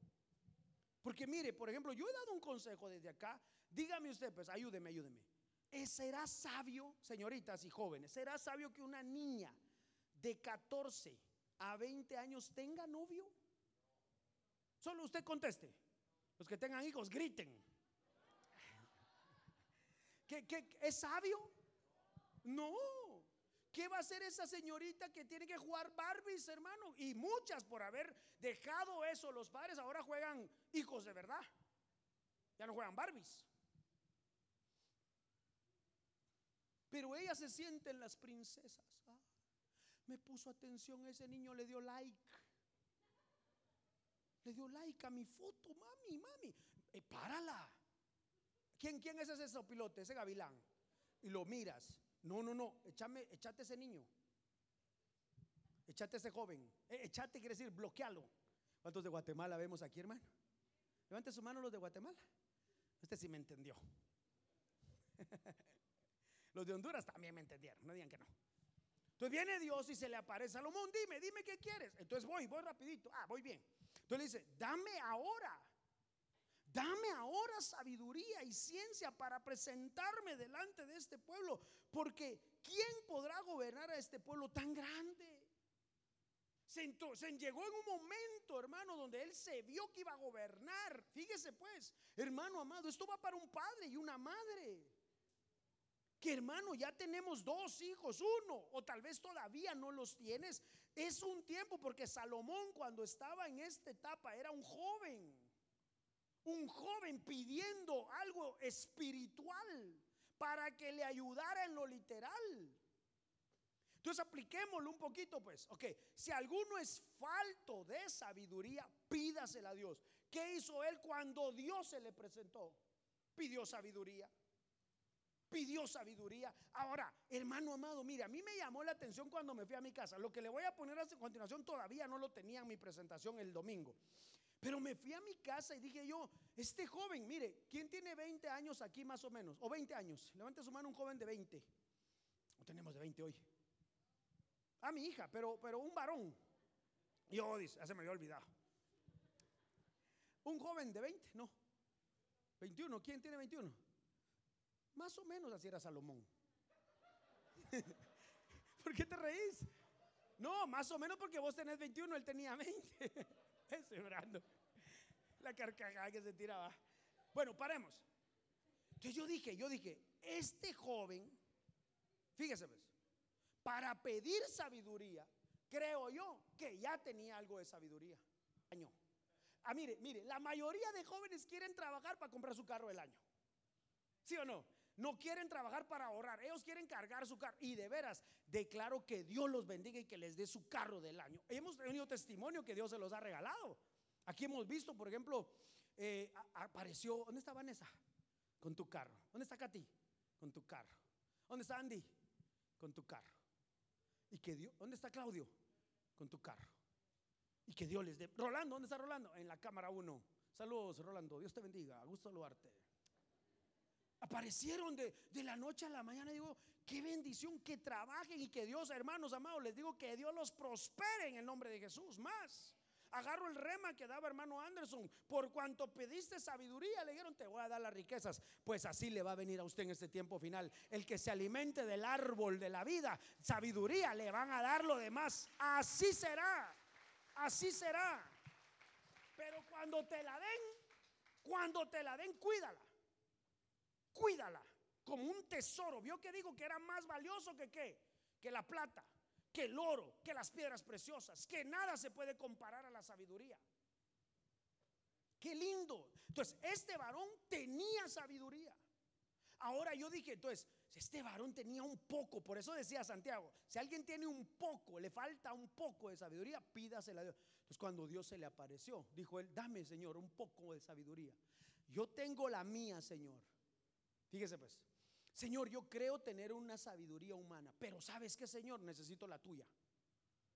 Porque mire, por ejemplo, yo he dado un consejo desde acá. Dígame usted, pues ayúdeme, ayúdeme. Eh, ¿Será sabio, señoritas y jóvenes, será sabio que una niña de 14 a 20 años tenga novio? Solo usted conteste. Los que tengan hijos, griten. ¿Qué, es sabio? No. ¿Qué va a hacer esa señorita que tiene que jugar Barbies, hermano? Y muchas por haber dejado eso los padres ahora juegan hijos de verdad. Ya no juegan Barbies. Pero ella se siente en las princesas. Ah, me puso atención ese niño, le dio like. Le dio like a mi foto, mami, mami. Eh, párala. ¿Quién, ¿Quién es ese pilote, ese gavilán? Y lo miras. No, no, no. Échame, échate ese niño. Échate ese joven. Eh, échate quiere decir bloquealo. ¿Cuántos de Guatemala vemos aquí, hermano? Levante su mano los de Guatemala. Este sí me entendió. Los de Honduras también me entendieron, no digan que no. Entonces viene Dios y se le aparece a Salomón, dime, dime qué quieres. Entonces voy, voy rapidito. Ah, voy bien. Entonces le dice, dame ahora, dame ahora sabiduría y ciencia para presentarme delante de este pueblo, porque ¿quién podrá gobernar a este pueblo tan grande? Se, se, llegó en un momento, hermano, donde él se vio que iba a gobernar. Fíjese pues, hermano amado, esto va para un padre y una madre que hermano, ya tenemos dos hijos, uno, o tal vez todavía no los tienes. Es un tiempo porque Salomón cuando estaba en esta etapa era un joven, un joven pidiendo algo espiritual para que le ayudara en lo literal. Entonces apliquémoslo un poquito, pues. Ok, si alguno es falto de sabiduría, pídasela a Dios. ¿Qué hizo él cuando Dios se le presentó? Pidió sabiduría pidió sabiduría. Ahora, hermano amado, mire, a mí me llamó la atención cuando me fui a mi casa. Lo que le voy a poner a continuación todavía no lo tenía en mi presentación el domingo. Pero me fui a mi casa y dije yo, este joven, mire, ¿quién tiene 20 años aquí más o menos? O 20 años. Levante su mano un joven de 20. No tenemos de 20 hoy. A mi hija, pero, pero un varón. Yo, dice, ya se me había olvidado. Un joven de 20, no. 21, ¿quién tiene 21? Más o menos así era Salomón. ¿Por qué te reís? No, más o menos porque vos tenés 21, él tenía 20. Ese. La carcajada que se tiraba. Bueno, paremos. Entonces yo dije, yo dije, este joven, fíjese pues, para pedir sabiduría, creo yo que ya tenía algo de sabiduría. Año. Ah, mire, mire, la mayoría de jóvenes quieren trabajar para comprar su carro del año. ¿Sí o no? No quieren trabajar para ahorrar, ellos quieren cargar su carro. Y de veras, declaro que Dios los bendiga y que les dé su carro del año. Hemos tenido testimonio que Dios se los ha regalado. Aquí hemos visto, por ejemplo, eh, apareció, ¿dónde está Vanessa? Con tu carro. ¿Dónde está Katy? Con tu carro. ¿Dónde está Andy? Con tu carro. Y que Dios, ¿dónde está Claudio? Con tu carro. Y que Dios les dé. Rolando, ¿dónde está Rolando? En la cámara 1. Saludos, Rolando. Dios te bendiga. Gusto saludarte aparecieron de, la noche a la mañana. Digo, qué bendición, que trabajen y que Dios, hermanos amados, les digo que Dios los prospere en el nombre de Jesús. Más. Agarro el rema que daba hermano Anderson. Por cuanto pediste sabiduría, le dijeron, te voy a dar las riquezas. Pues así le va a venir a usted en este tiempo final. El que se alimente del árbol de la vida, sabiduría, le van a dar lo demás. Así será. Así será. Pero cuando te la den, cuando te la den, cuídala cuídala como un tesoro. Vio que digo que era más valioso que qué? Que la plata, que el oro, que las piedras preciosas, que nada se puede comparar a la sabiduría. Qué lindo. Entonces, este varón tenía sabiduría. Ahora yo dije, entonces, este varón tenía un poco, por eso decía Santiago, si alguien tiene un poco, le falta un poco de sabiduría, pídasela a Dios. Entonces, cuando Dios se le apareció, dijo él, dame, Señor, un poco de sabiduría. Yo tengo la mía, Señor. Fíjese pues, Señor, yo creo tener una sabiduría humana, pero ¿sabes qué, Señor? Necesito la tuya.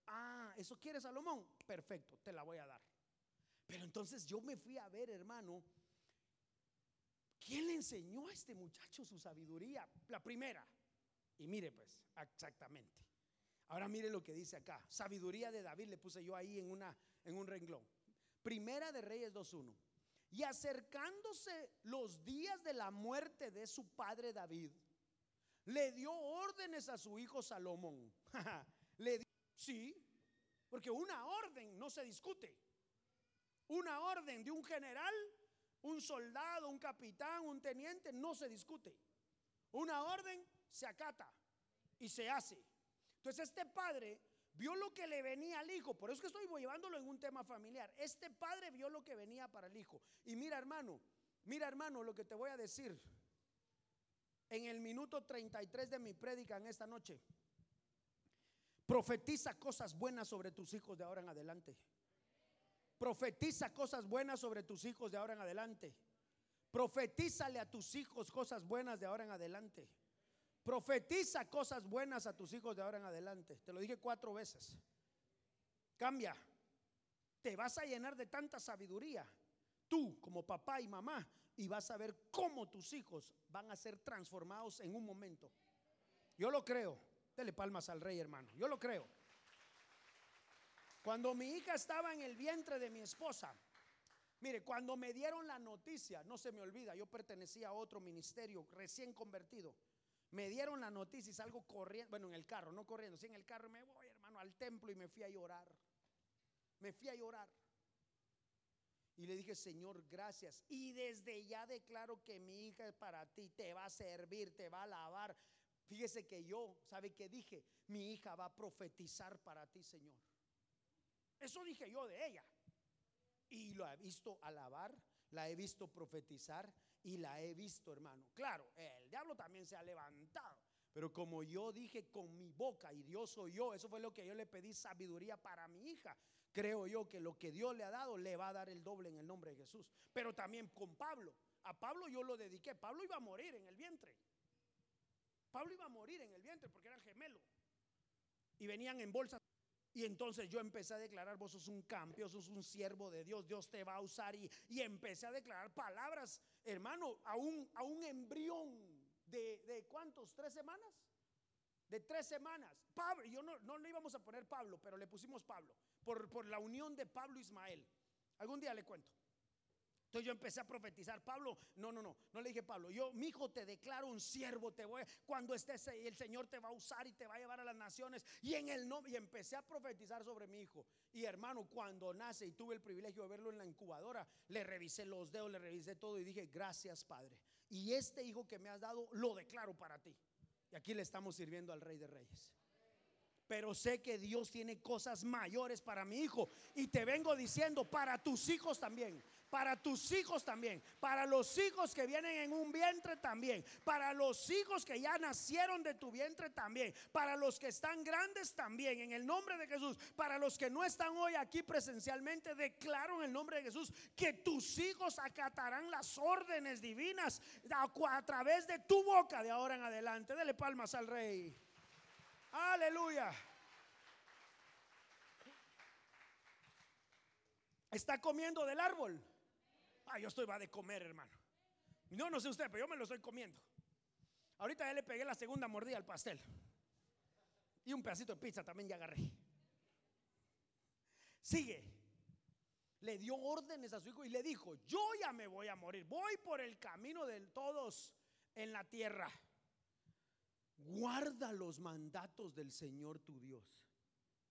Ah, ¿eso quiere Salomón? Perfecto, te la voy a dar. Pero entonces yo me fui a ver, hermano, ¿quién le enseñó a este muchacho su sabiduría? La primera. Y mire pues, exactamente. Ahora mire lo que dice acá. Sabiduría de David le puse yo ahí en, una, en un renglón. Primera de Reyes 2.1. Y acercándose los días de la muerte de su padre David, le dio órdenes a su hijo Salomón. le sí, porque una orden no se discute. Una orden de un general, un soldado, un capitán, un teniente, no se discute. Una orden se acata. y se hace. Entonces este padre vio lo que le venía al hijo, por eso que estoy llevándolo en un tema familiar. Este padre vio lo que venía para el hijo. Y mira hermano, mira hermano lo que te voy a decir en el minuto 33 de mi prédica en esta noche. Profetiza cosas buenas sobre tus hijos de ahora en adelante. Profetiza cosas buenas sobre tus hijos de ahora en adelante. Profetízale a tus hijos cosas buenas de ahora en adelante. Profetiza cosas buenas a tus hijos de ahora en adelante. Te lo dije cuatro veces. Cambia. Te vas a llenar de tanta sabiduría. Tú como papá y mamá. Y vas a ver cómo tus hijos van a ser transformados en un momento. Yo lo creo. Dele palmas al rey hermano. Yo lo creo. Cuando mi hija estaba en el vientre de mi esposa, mire, cuando me dieron la noticia, no se me olvida, yo pertenecía a otro ministerio recién convertido. Me dieron la noticia y salgo corriendo, bueno, en el carro, no corriendo, sí en el carro, me voy, hermano, al templo y me fui a llorar. Me fui a llorar. Y le dije, Señor, gracias. Y desde ya declaro que mi hija es para ti, te va a servir, te va a alabar. Fíjese que yo, ¿sabe qué dije? Mi hija va a profetizar para ti, Señor. Eso dije yo de ella. Y lo he visto alabar, la he visto profetizar y la he visto, hermano. Claro, el diablo también se ha levantado. Pero como yo dije con mi boca y Dios soy yo, eso fue lo que yo le pedí sabiduría para mi hija. Creo yo que lo que Dios le ha dado le va a dar el doble en el nombre de Jesús. Pero también con Pablo. A Pablo yo lo dediqué. Pablo iba a morir en el vientre. Pablo iba a morir en el vientre porque era gemelo. Y venían en bolsas. Y entonces yo empecé a declarar, vos sos un campeón, sos un siervo de Dios, Dios te va a usar. Y, y empecé a declarar palabras, hermano, a un, a un embrión de, de cuántos, tres semanas. De tres semanas. Pablo, yo no, no le íbamos a poner Pablo, pero le pusimos Pablo, por, por la unión de Pablo e Ismael. Algún día le cuento. Entonces yo empecé a profetizar, Pablo, no, no, no, no le dije Pablo, yo, mi hijo, te declaro un siervo, te voy, cuando estés ahí, el Señor te va a usar y te va a llevar a las naciones y en el nombre, y empecé a profetizar sobre mi hijo. Y hermano, cuando nace y tuve el privilegio de verlo en la incubadora, le revisé los dedos, le revisé todo y dije, gracias Padre. Y este hijo que me has dado, lo declaro para ti. Y aquí le estamos sirviendo al Rey de Reyes pero sé que Dios tiene cosas mayores para mi hijo. Y te vengo diciendo, para tus hijos también para tus hijos también, para los hijos que vienen en un vientre también, para los hijos que ya nacieron de tu vientre también, para los que están grandes también, en el nombre de Jesús, para los que no están hoy aquí presencialmente, declaro en el nombre de Jesús que tus hijos acatarán las órdenes divinas a, través de tu boca de ahora en adelante. Dele palmas al rey. Aleluya. Está comiendo del árbol. Ah, yo estoy va de comer, hermano. No, no sé usted, pero yo me lo estoy comiendo. Ahorita ya le pegué la segunda mordida al pastel. Y un pedacito de pizza también ya agarré. Sigue. Le dio órdenes a su hijo y le dijo, yo ya me voy a morir. Voy por el camino de todos en la tierra. Guarda los mandatos del Señor tu Dios.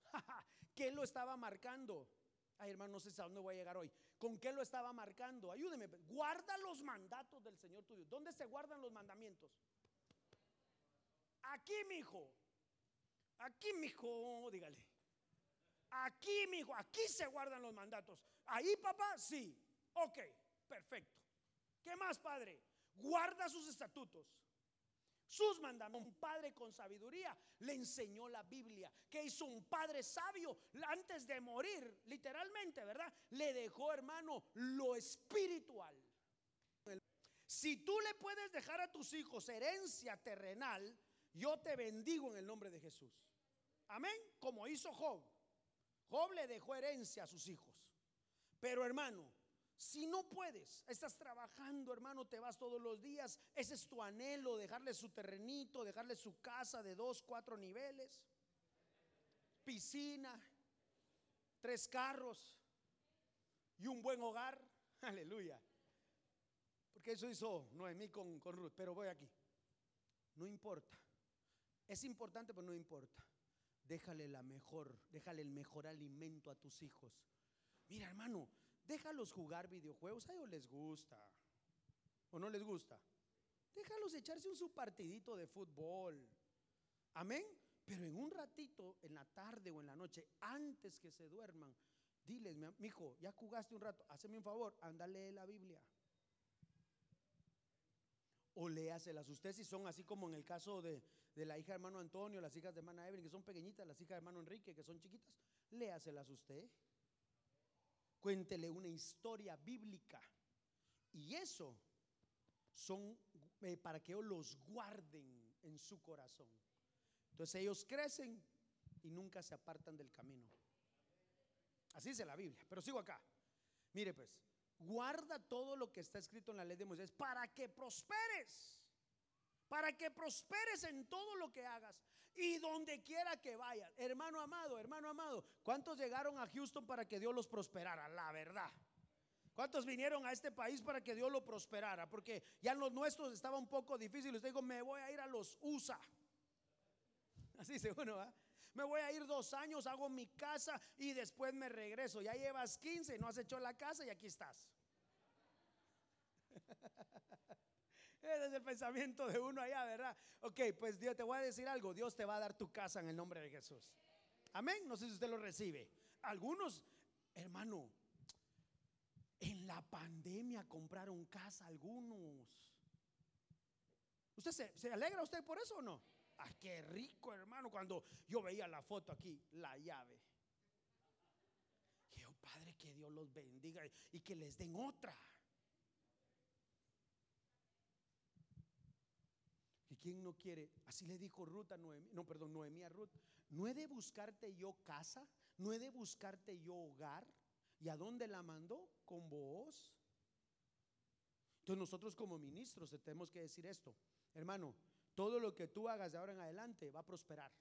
¿Qué lo estaba marcando? Ay, hermano, no sé a dónde voy a llegar hoy. ¿Con qué lo estaba marcando? Ayúdeme. Guarda los mandatos del Señor tuyo. ¿Dónde se guardan los mandamientos? Aquí, mi hijo. Aquí, mi hijo, dígale. Aquí, mi hijo, aquí se guardan los mandatos. Ahí, papá, sí. Ok, perfecto. ¿Qué más, padre? Guarda sus estatutos sus mandamientos. Un padre con sabiduría le enseñó la Biblia. Que hizo un padre sabio antes de morir, literalmente, ¿verdad? Le dejó, hermano, lo espiritual. Si tú le puedes dejar a tus hijos herencia terrenal, yo te bendigo en el nombre de Jesús. Amén. Como hizo Job. Job le dejó herencia a sus hijos. Pero hermano, si no puedes, estás trabajando, hermano, te vas todos los días, ese es tu anhelo, dejarle su terrenito, dejarle su casa de dos, cuatro niveles, piscina, tres carros y un buen hogar. Aleluya. Porque eso hizo Noemí con, con Ruth, pero voy aquí. No importa. Es importante, pero no importa. Déjale la mejor, déjale el mejor alimento a tus hijos. Mira, hermano, Déjalos jugar videojuegos, a ellos les gusta. ¿O no les gusta? Déjalos echarse un su partidito de fútbol. Amén. Pero en un ratito, en la tarde o en la noche, antes que se duerman, diles, mi hijo, ya jugaste un rato, hazme un favor, anda lee la Biblia. O léaselas usted si son así como en el caso de, de la hija de hermano Antonio, las hijas de hermana Evelyn, que son pequeñitas, las hijas de hermano Enrique, que son chiquitas, léaselas usted. Cuéntele una historia bíblica. Y eso son eh, para que ellos los guarden en su corazón. Entonces ellos crecen y nunca se apartan del camino. Así dice la Biblia. Pero sigo acá. Mire pues, guarda todo lo que está escrito en la ley de Moisés para que prosperes. Para que prosperes en todo lo que hagas y donde quiera que vayas. Hermano amado, hermano amado, ¿cuántos llegaron a Houston para que Dios los prosperara? La verdad. ¿Cuántos vinieron a este país para que Dios lo prosperara? Porque ya en los nuestros estaba un poco difícil. Usted digo, me voy a ir a los USA. Así se uno. Me voy a ir dos años, hago mi casa y después me regreso. Ya llevas 15, no has hecho la casa y aquí estás. Ese es el pensamiento de uno allá, ¿verdad? Ok, pues Dios te voy a decir algo. Dios te va a dar tu casa en el nombre de Jesús. Amén. No sé si usted lo recibe. Algunos, hermano, en la pandemia compraron casa algunos. ¿Usted se, se alegra usted por eso o no? Ah, qué rico, hermano, cuando yo veía la foto aquí, la llave. Que oh, Padre, que Dios los bendiga y que les den otra. ¿Y quién no quiere? Así le dijo Ruth a Noemí, no, perdón, Noemí a Ruth. ¿No he de buscarte yo casa? ¿No he de buscarte yo hogar? ¿Y a dónde la mandó? Con vos. Entonces nosotros como ministros tenemos que decir esto. Hermano, todo lo que tú hagas de ahora en adelante va a prosperar.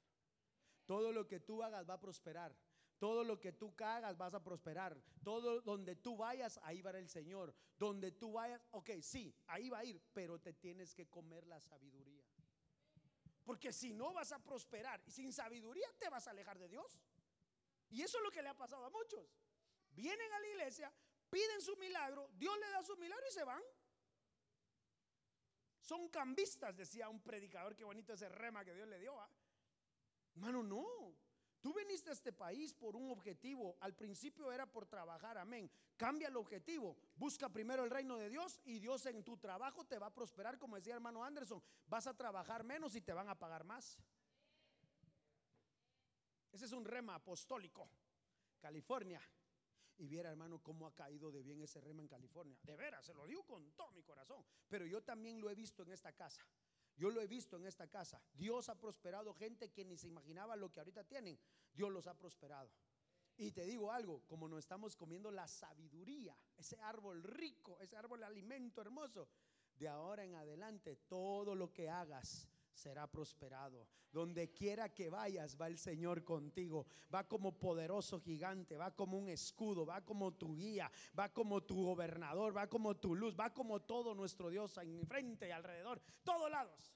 Todo lo que tú hagas va a prosperar. Todo lo que tú hagas vas a prosperar. Todo donde tú vayas, ahí va el Señor. Donde tú vayas, ok, sí, ahí va a ir, pero te tienes que comer la sabiduría. Porque si no vas a prosperar y sin sabiduría te vas a alejar de Dios. Y eso es lo que le ha pasado a muchos. Vienen a la iglesia, piden su milagro, Dios le da su milagro y se van. Son cambistas, decía un predicador, qué bonito ese rema que Dios le dio. ¿ah? Hermano, no. Tú viniste a este país por un objetivo. Al principio era por trabajar, amén. Cambia el objetivo. Busca primero el reino de Dios y Dios en tu trabajo te va a prosperar. Como decía hermano Anderson, vas a trabajar menos y te van a pagar más. Ese es un rema apostólico. California, y viera, hermano, cómo ha caído de bien ese rema en California. De veras, se lo digo con todo mi corazón. Pero yo también lo he visto en esta casa. Yo lo he visto en esta casa. Dios ha prosperado gente que ni se imaginaba lo que ahorita tienen. Dios los ha prosperado. Y te digo algo, como nos estamos comiendo la sabiduría, ese árbol rico, ese árbol alimento hermoso, de ahora en adelante todo lo que hagas será prosperado. Donde quiera que vayas, va el Señor contigo. Va como poderoso gigante, va como un escudo, va como tu guía, va como tu gobernador, va como tu luz, va como todo nuestro Dios en frente y alrededor, todos lados.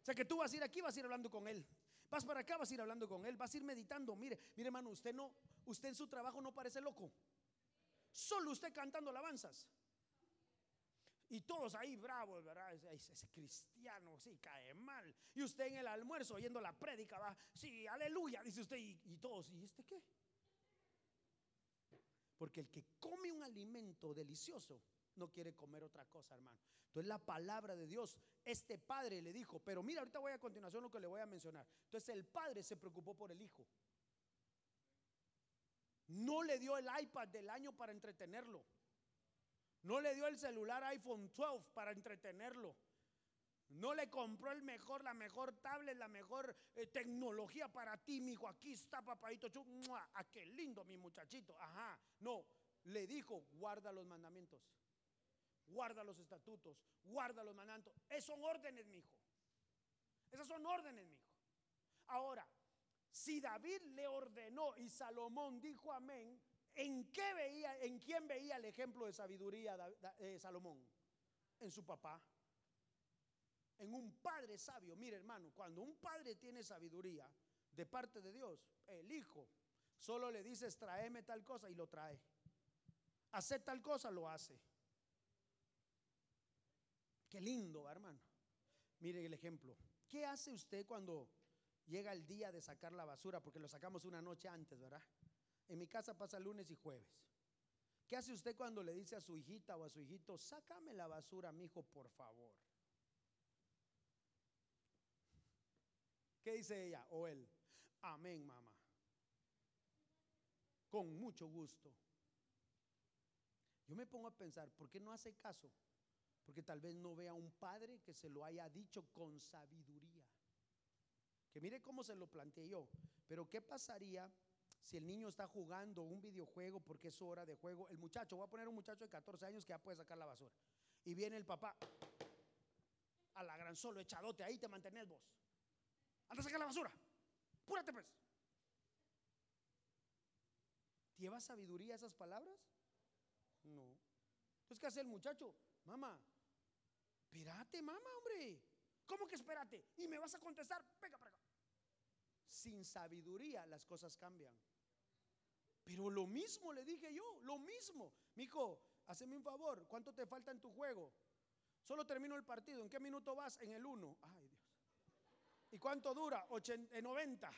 O sea que tú vas a ir aquí, vas a ir hablando con Él. Vas para acá, vas a ir hablando con Él, vas a ir meditando. Mire, mire hermano, usted no, usted en su trabajo no parece loco. Solo usted cantando alabanzas. Y todos ahí bravos, ¿verdad? Ese, cristiano, sí, cae mal. Y usted en el almuerzo oyendo la prédica va, sí, aleluya, dice usted, y, todos, ¿y este qué? Porque el que come un alimento delicioso no quiere comer otra cosa, hermano. Entonces la palabra de Dios, este padre le dijo, pero mira, ahorita voy a continuación lo que le voy a mencionar. Entonces el padre se preocupó por el hijo. No le dio el iPad del año para entretenerlo. No le dio el celular iPhone 12 para entretenerlo. No le compró el mejor, la mejor tablet, la mejor eh, tecnología para ti, mi hijo. Aquí está, papadito. Ah, qué lindo, mi muchachito. Ajá. No, le dijo, guarda los mandamientos. Guarda los estatutos. Guarda los mandamientos. Esos son órdenes, mi hijo. Esas son órdenes, mi hijo. Ahora, si David le ordenó y Salomón dijo amén, ¿En qué veía, en quién veía el ejemplo de sabiduría de Salomón? En su papá. En un padre sabio. Mire, hermano, cuando un padre tiene sabiduría de parte de Dios, el hijo solo le dices, tráeme tal cosa y lo trae. Hace tal cosa, lo hace. Qué lindo, hermano. Mire el ejemplo. ¿Qué hace usted cuando llega el día de sacar la basura, porque lo sacamos una noche antes, ¿verdad? En mi casa pasa lunes y jueves. ¿Qué hace usted cuando le dice a su hijita o a su hijito, sácame la basura, mi hijo, por favor? ¿Qué dice ella o él? Amén, mamá. Con mucho gusto. Yo me pongo a pensar, ¿por qué no hace caso? Porque tal vez no vea un padre que se lo haya dicho con sabiduría. Que mire cómo se lo planteé yo. Pero ¿qué pasaría si el niño está jugando un videojuego porque es hora de juego? El muchacho, voy a poner un muchacho de 14 años que ya puede sacar la basura. Y viene el papá a la gran solo echadote, ahí te mantenés vos. Anda a sacar la basura. Púrate pues. ¿Lleva sabiduría esas palabras? No. Entonces, ¿qué hace el muchacho? Mamá, espérate, mamá, hombre. ¿Cómo que espérate? Y me vas a contestar, para acá. Sin sabiduría las cosas cambian. Pero lo mismo le dije yo, lo mismo. Mijo, hazme un favor, ¿cuánto te falta en tu juego? Solo termino el partido. ¿En qué minuto vas? En el 1. Ay, Dios. ¿Y cuánto dura? 80, 90.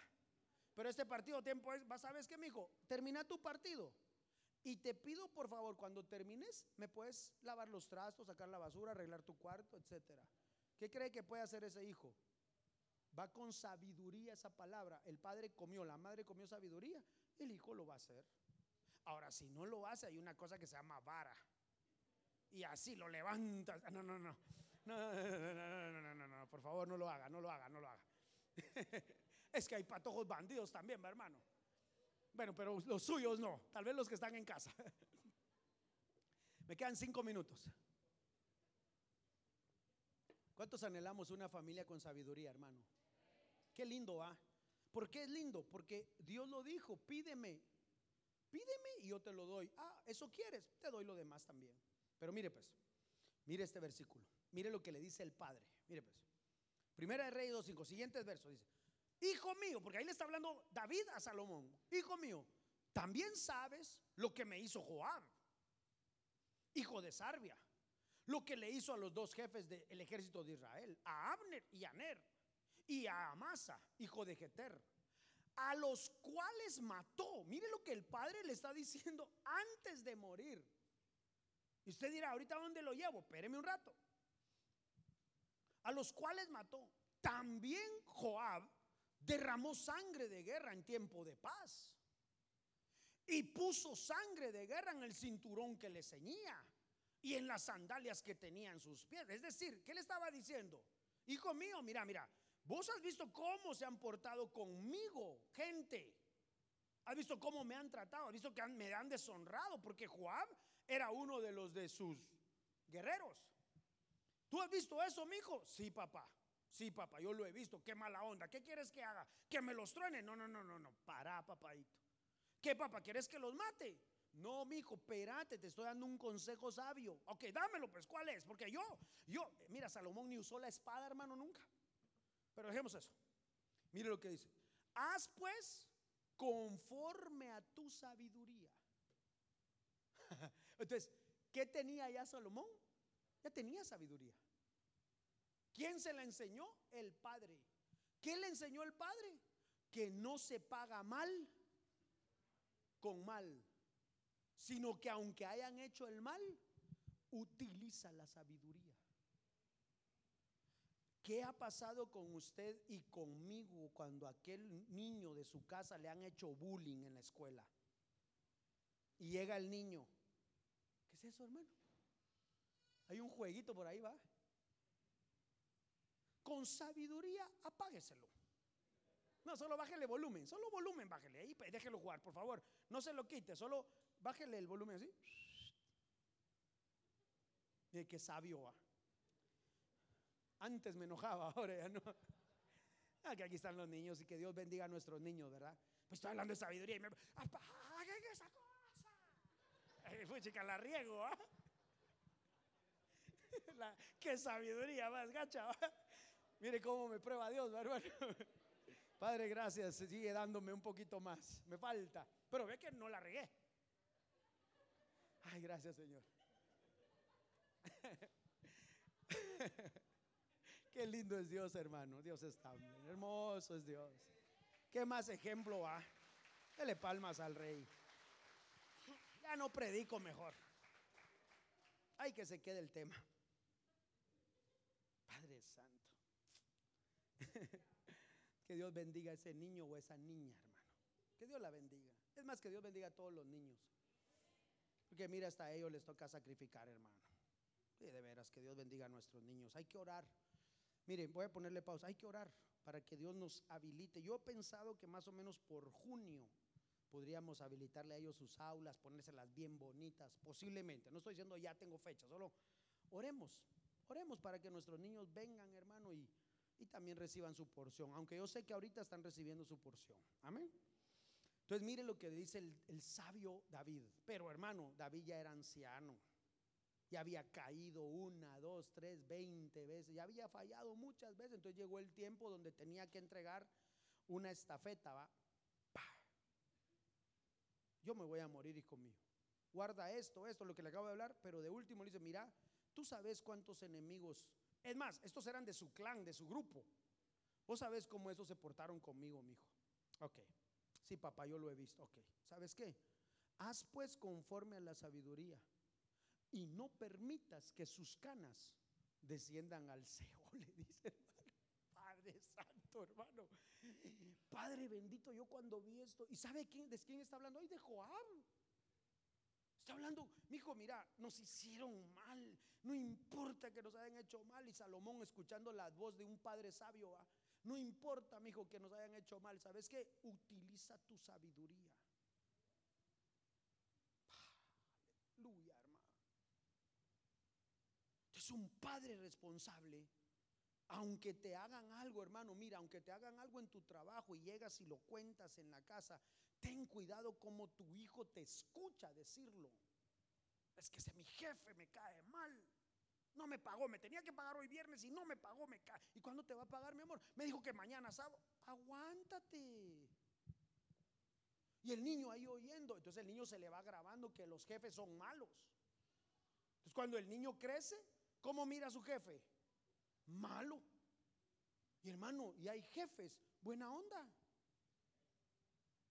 Pero este partido tiempo es, ¿vas sabes qué, mijo? Termina tu partido. Y te pido, por favor, cuando termines, me puedes lavar los trastos, sacar la basura, arreglar tu cuarto, etcétera. ¿Qué cree que puede hacer ese hijo? Va con sabiduría esa palabra. El padre comió, la madre comió sabiduría, el hijo lo va a hacer. Ahora, si no lo hace, hay una cosa que se llama vara. Y así lo levantas. No, no, no. No, no, no, no, no, no, no, por favor, no lo haga, no lo haga, no lo haga. es que hay patojos bandidos también, hermano. Bueno, pero los suyos no, tal vez los que están en casa. Me quedan cinco minutos. ¿Cuántos anhelamos una familia con sabiduría, hermano? Qué lindo va. ¿Por qué es lindo? Porque Dios lo dijo, pídeme, pídeme y yo te lo doy. Ah, eso quieres, te doy lo demás también. Pero mire pues, mire este versículo. Mire lo que le dice el padre. Mire pues. Primera de Rey 2.5, siguientes versos. Dice, hijo mío, porque ahí le está hablando David a Salomón. Hijo mío, también sabes lo que me hizo Joab, hijo de Sarbia. Lo que le hizo a los dos jefes del ejército de Israel, a Abner y a Ner, y a Amasa, hijo de Jeter, a los cuales mató. Mire lo que el padre le está diciendo antes de morir. Y usted dirá, ahorita dónde lo llevo, espéreme un rato a los cuales mató. También Joab derramó sangre de guerra en tiempo de paz. Y puso sangre de guerra en el cinturón que le ceñía y en las sandalias que tenía en sus pies. Es decir, ¿qué le estaba diciendo? Hijo mío, mira, mira, vos has visto cómo se han portado conmigo, gente. Has visto cómo me han tratado, has visto que me han deshonrado, porque Joab era uno de los de sus guerreros. ¿Tú has visto eso, mijo? Sí, papá. Sí, papá, yo lo he visto. Qué mala onda. ¿Qué quieres que haga? ¿Que me los truene? No, no, no, no, no. Pará, papadito. ¿Qué, papá? ¿Quieres que los mate? No, mijo, espérate, te estoy dando un consejo sabio. Ok, dámelo, pues, ¿cuál es? Porque yo, yo, mira, Salomón ni usó la espada, hermano, nunca. Pero dejemos eso. Mire lo que dice. Haz pues conforme a tu sabiduría. Entonces, ¿qué tenía ya Salomón? Ya tenía sabiduría. ¿Quién se la enseñó? El Padre. ¿Qué le enseñó el Padre? Que no se paga mal con mal, sino que aunque hayan hecho el mal, utiliza la sabiduría. ¿Qué ha pasado con usted y conmigo cuando aquel niño de su casa le han hecho bullying en la escuela? Y llega el niño. ¿Qué es eso, hermano? Hay un jueguito por ahí, va. Con sabiduría, apágueselo. No, solo bájele volumen, solo volumen, bájele ahí, déjelo jugar, por favor. No se lo quite, solo bájele el volumen así. Mire qué sabio va. Antes me enojaba, ahora ya no. Ah, que aquí están los niños y que Dios bendiga a nuestros niños, ¿verdad? Pues estoy hablando de sabiduría y me. ¡Apaguen esa cosa! Fue chica, la riego, ¿ah? qué sabiduría más gacha. Mire cómo me prueba Dios, hermano. Padre, gracias. Sigue dándome un poquito más. Me falta. Pero ve que no la regué. Ay, gracias, Señor. Qué lindo es Dios, hermano. Dios está hermoso es Dios. ¿Qué más ejemplo va? Dele palmas al rey. Ya no predico mejor. Hay que se quede el tema. Padre Santo. que Dios bendiga a ese niño o esa niña, hermano. Que Dios la bendiga. Es más que Dios bendiga a todos los niños. Porque mira, hasta a ellos les toca sacrificar, hermano. Y de veras, que Dios bendiga a nuestros niños. Hay que orar. Miren, voy a ponerle pausa. Hay que orar para que Dios nos habilite. Yo he pensado que más o menos por junio podríamos habilitarle a ellos sus aulas, ponérselas bien bonitas, posiblemente. No estoy diciendo ya tengo fecha, solo oremos, oremos para que nuestros niños vengan, hermano, y, y también reciban su porción, aunque yo sé que ahorita están recibiendo su porción. Amén. Entonces mire lo que dice el, el sabio David. Pero hermano, David ya era anciano. Ya había caído una, dos, tres, veinte veces. Ya había fallado muchas veces. Entonces llegó el tiempo donde tenía que entregar una estafeta. ¿va? Yo me voy a morir, hijo mío. Guarda esto, esto, lo que le acabo de hablar. Pero de último le dice, mira, tú sabes cuántos enemigos. Es más, estos eran de su clan, de su grupo. Vos sabes cómo esos se portaron conmigo, mi hijo. Ok. Sí, papá, yo lo he visto. Ok. ¿Sabes qué? Haz pues conforme a la sabiduría y no permitas que sus canas desciendan al Seol, le dice hermano. Padre Santo, hermano. Padre bendito, yo cuando vi esto, ¿y sabe de quién está hablando? Hoy de Joab. Está hablando, mi hijo, mira, nos hicieron mal. No importa que nos hayan hecho mal. Y Salomón escuchando la voz de un padre sabio, no importa, mi hijo, que nos hayan hecho mal. ¿Sabes qué? Utiliza tu sabiduría. Aleluya, hermano. Un padre responsable. Aunque te hagan algo, hermano, mira, aunque te hagan algo en tu trabajo y llegas y lo cuentas en la casa, ten cuidado como tu hijo te escucha decirlo. Es que si mi jefe me cae mal, no me pagó, me tenía que pagar hoy viernes y no me pagó, me cae. ¿Y cuándo te va a pagar, mi amor? Me dijo que mañana sábado. Aguántate. Y el niño ahí oyendo, entonces el niño se le va grabando que los jefes son malos. Entonces cuando el niño crece, ¿cómo mira a su jefe? malo. Y hermano, y hay jefes, buena onda.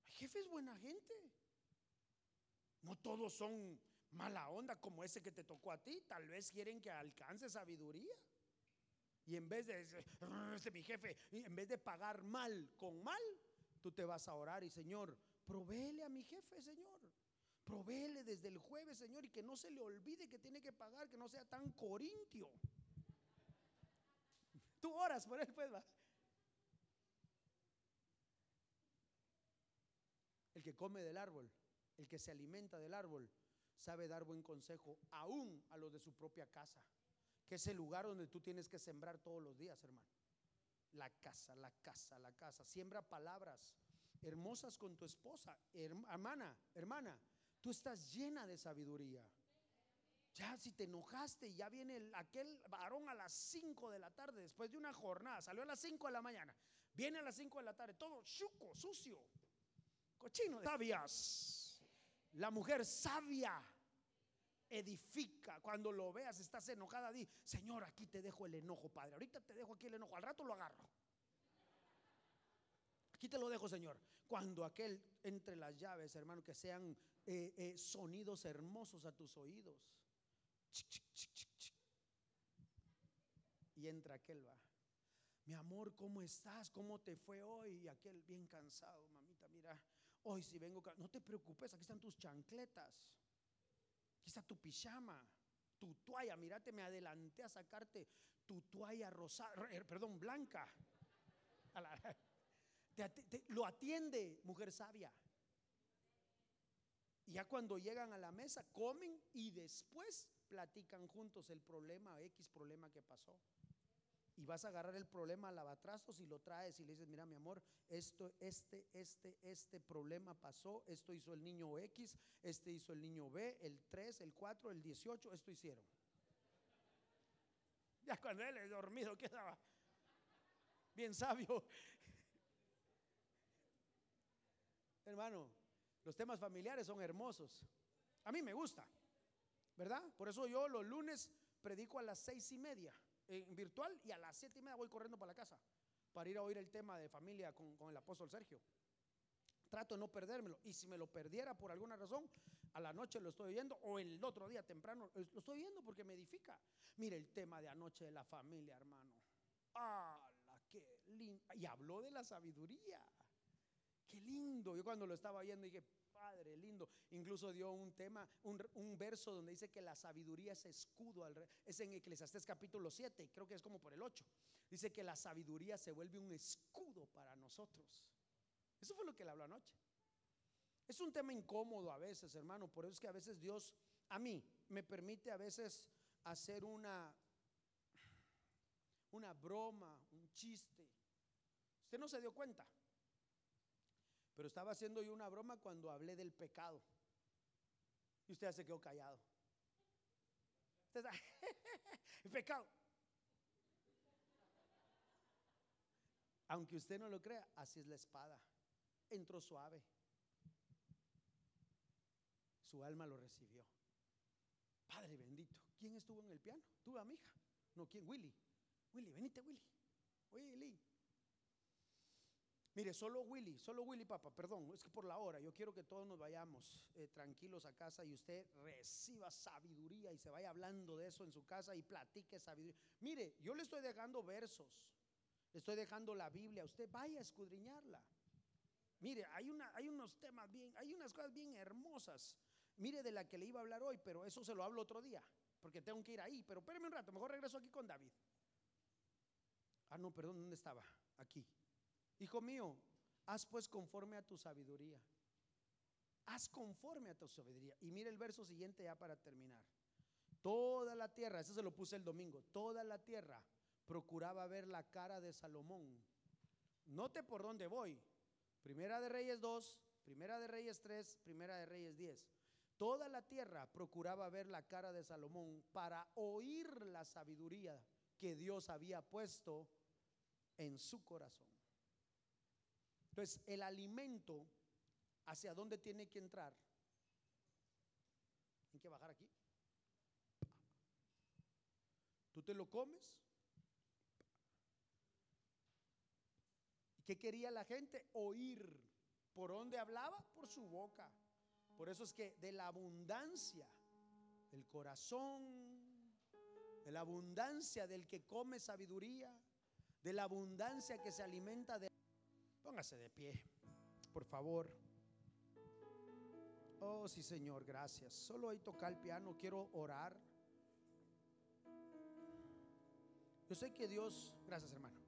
Hay jefes buena gente. No todos son mala onda como ese que te tocó a ti. Tal vez quieren que alcance sabiduría. Y en vez de, este mi jefe, en vez de pagar mal con mal, tú te vas a orar y Señor, provéele a mi jefe, Señor. Provéele desde el jueves, Señor, y que no se le olvide que tiene que pagar, que no sea tan corintio. Tú oras por él, pues va. El que come del árbol, el que se alimenta del árbol, sabe dar buen consejo aún a los de su propia casa, que es el lugar donde tú tienes que sembrar todos los días, hermano. La casa, la casa, la casa. Siembra palabras hermosas con tu esposa. Hermana, hermana, tú estás llena de sabiduría. Ya si te enojaste ya viene aquel varón a las 5 de la tarde, después de una jornada, salió a las 5 de la mañana, viene a las 5 de la tarde, todo chuco, sucio, cochino. Sabias, la mujer sabia edifica. Cuando lo veas, estás enojada, di, Señor, aquí te dejo el enojo, Padre. Ahorita te dejo aquí el enojo, al rato lo agarro. Aquí te lo dejo, Señor. Cuando aquel entre las llaves, hermano, que sean eh, eh, sonidos hermosos a tus oídos. Y entra aquel va. Mi amor, ¿cómo estás? ¿Cómo te fue hoy? Y aquel bien cansado, mamita, mira, hoy si vengo, no te preocupes, aquí están tus chancletas. Aquí está tu pijama, tu toalla, mírate, me adelanté a sacarte tu toalla rosada, eh, perdón, blanca. lo atiende, mujer sabia. Ya cuando llegan a la mesa, comen y después platican juntos el problema, X problema que pasó. Y vas a agarrar el problema a lavatrastos y lo traes y le dices, mira mi amor, esto, este, este, este problema pasó, esto hizo el niño X, este hizo el niño B, el 3, el 4, el 18, esto hicieron. Ya cuando él es dormido quedaba bien sabio. Hermano, los temas familiares son hermosos. A mí me gusta. ¿verdad? Por eso yo los lunes predico a las seis y media. en virtual y a las siete y media voy corriendo para la casa para ir a oír el tema de familia con, el apóstol Sergio. Trato de no perdérmelo. Y si me lo perdiera por alguna razón, a la noche lo estoy oyendo o el otro día temprano lo estoy oyendo porque me edifica. Mire el tema de anoche de la familia, hermano. ¡Hala, qué lindo! Y habló de la sabiduría. Qué lindo. Yo cuando lo estaba oyendo dije, Padre, lindo. Incluso dio un tema, un, verso donde dice que la sabiduría es escudo. Al rey. Es en Eclesiastés capítulo 7, creo que es como por el 8. Dice que la sabiduría se vuelve un escudo para nosotros. Eso fue lo que él habló anoche. Es un tema incómodo a veces, hermano. Por eso es que a veces Dios, a mí, me permite a veces hacer una, una broma, un chiste. Usted no se dio cuenta. Pero estaba haciendo yo una broma cuando hablé del pecado. Y usted ya se quedó callado. Usted está, pecado. Aunque usted no lo crea, así es la espada. Entró suave. Su alma lo recibió. Padre bendito. ¿Quién estuvo en el piano? Tuve a mi hija. No, ¿quién? Willy. Willy, venite, Willy. Willy. Mire, solo Willy, solo Willy, papá, perdón, es que por la hora, yo quiero que todos nos vayamos eh, tranquilos a casa y usted reciba sabiduría y se vaya hablando de eso en su casa y platique sabiduría. Mire, yo le estoy dejando versos, le estoy dejando la Biblia, usted vaya a escudriñarla. Mire, hay, una, hay unos temas bien, hay unas cosas bien hermosas. Mire de la que le iba a hablar hoy, pero eso se lo hablo otro día, porque tengo que ir ahí. Pero espéreme un rato, mejor regreso aquí con David. Ah, no, perdón, ¿dónde estaba? Aquí. Hijo mío, haz pues conforme a tu sabiduría. Haz conforme a tu sabiduría. Y mire el verso siguiente ya para terminar. Toda la tierra, eso se lo puse el domingo, toda la tierra procuraba ver la cara de Salomón. Note por dónde voy. Primera de Reyes 2, Primera de Reyes 3, Primera de Reyes 10. Toda la tierra procuraba ver la cara de Salomón para oír la sabiduría que Dios había puesto en su corazón. Entonces, el alimento, ¿hacia dónde tiene que entrar? Hay que bajar aquí. ¿Tú te lo comes? ¿Y qué quería la gente? Oír. ¿Por dónde hablaba? Por su boca. Por eso es que de la abundancia del corazón, de la abundancia del que come sabiduría, de la abundancia que se alimenta de... Póngase de pie, por favor. Oh, sí, Señor, gracias. Solo ahí tocar el piano, quiero orar. Yo sé que Dios, gracias hermano.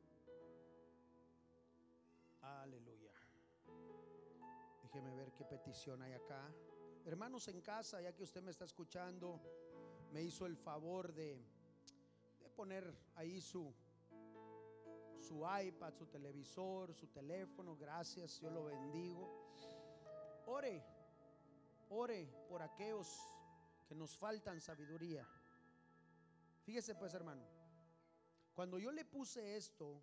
Aleluya. Déjeme ver qué petición hay acá. Hermanos en casa, ya que usted me está escuchando, me hizo el favor de, de poner ahí su, su iPad, su televisor, su teléfono. Gracias, yo lo bendigo. Ore, ore por aquellos que nos faltan sabiduría. Fíjese pues, hermano, cuando yo le puse esto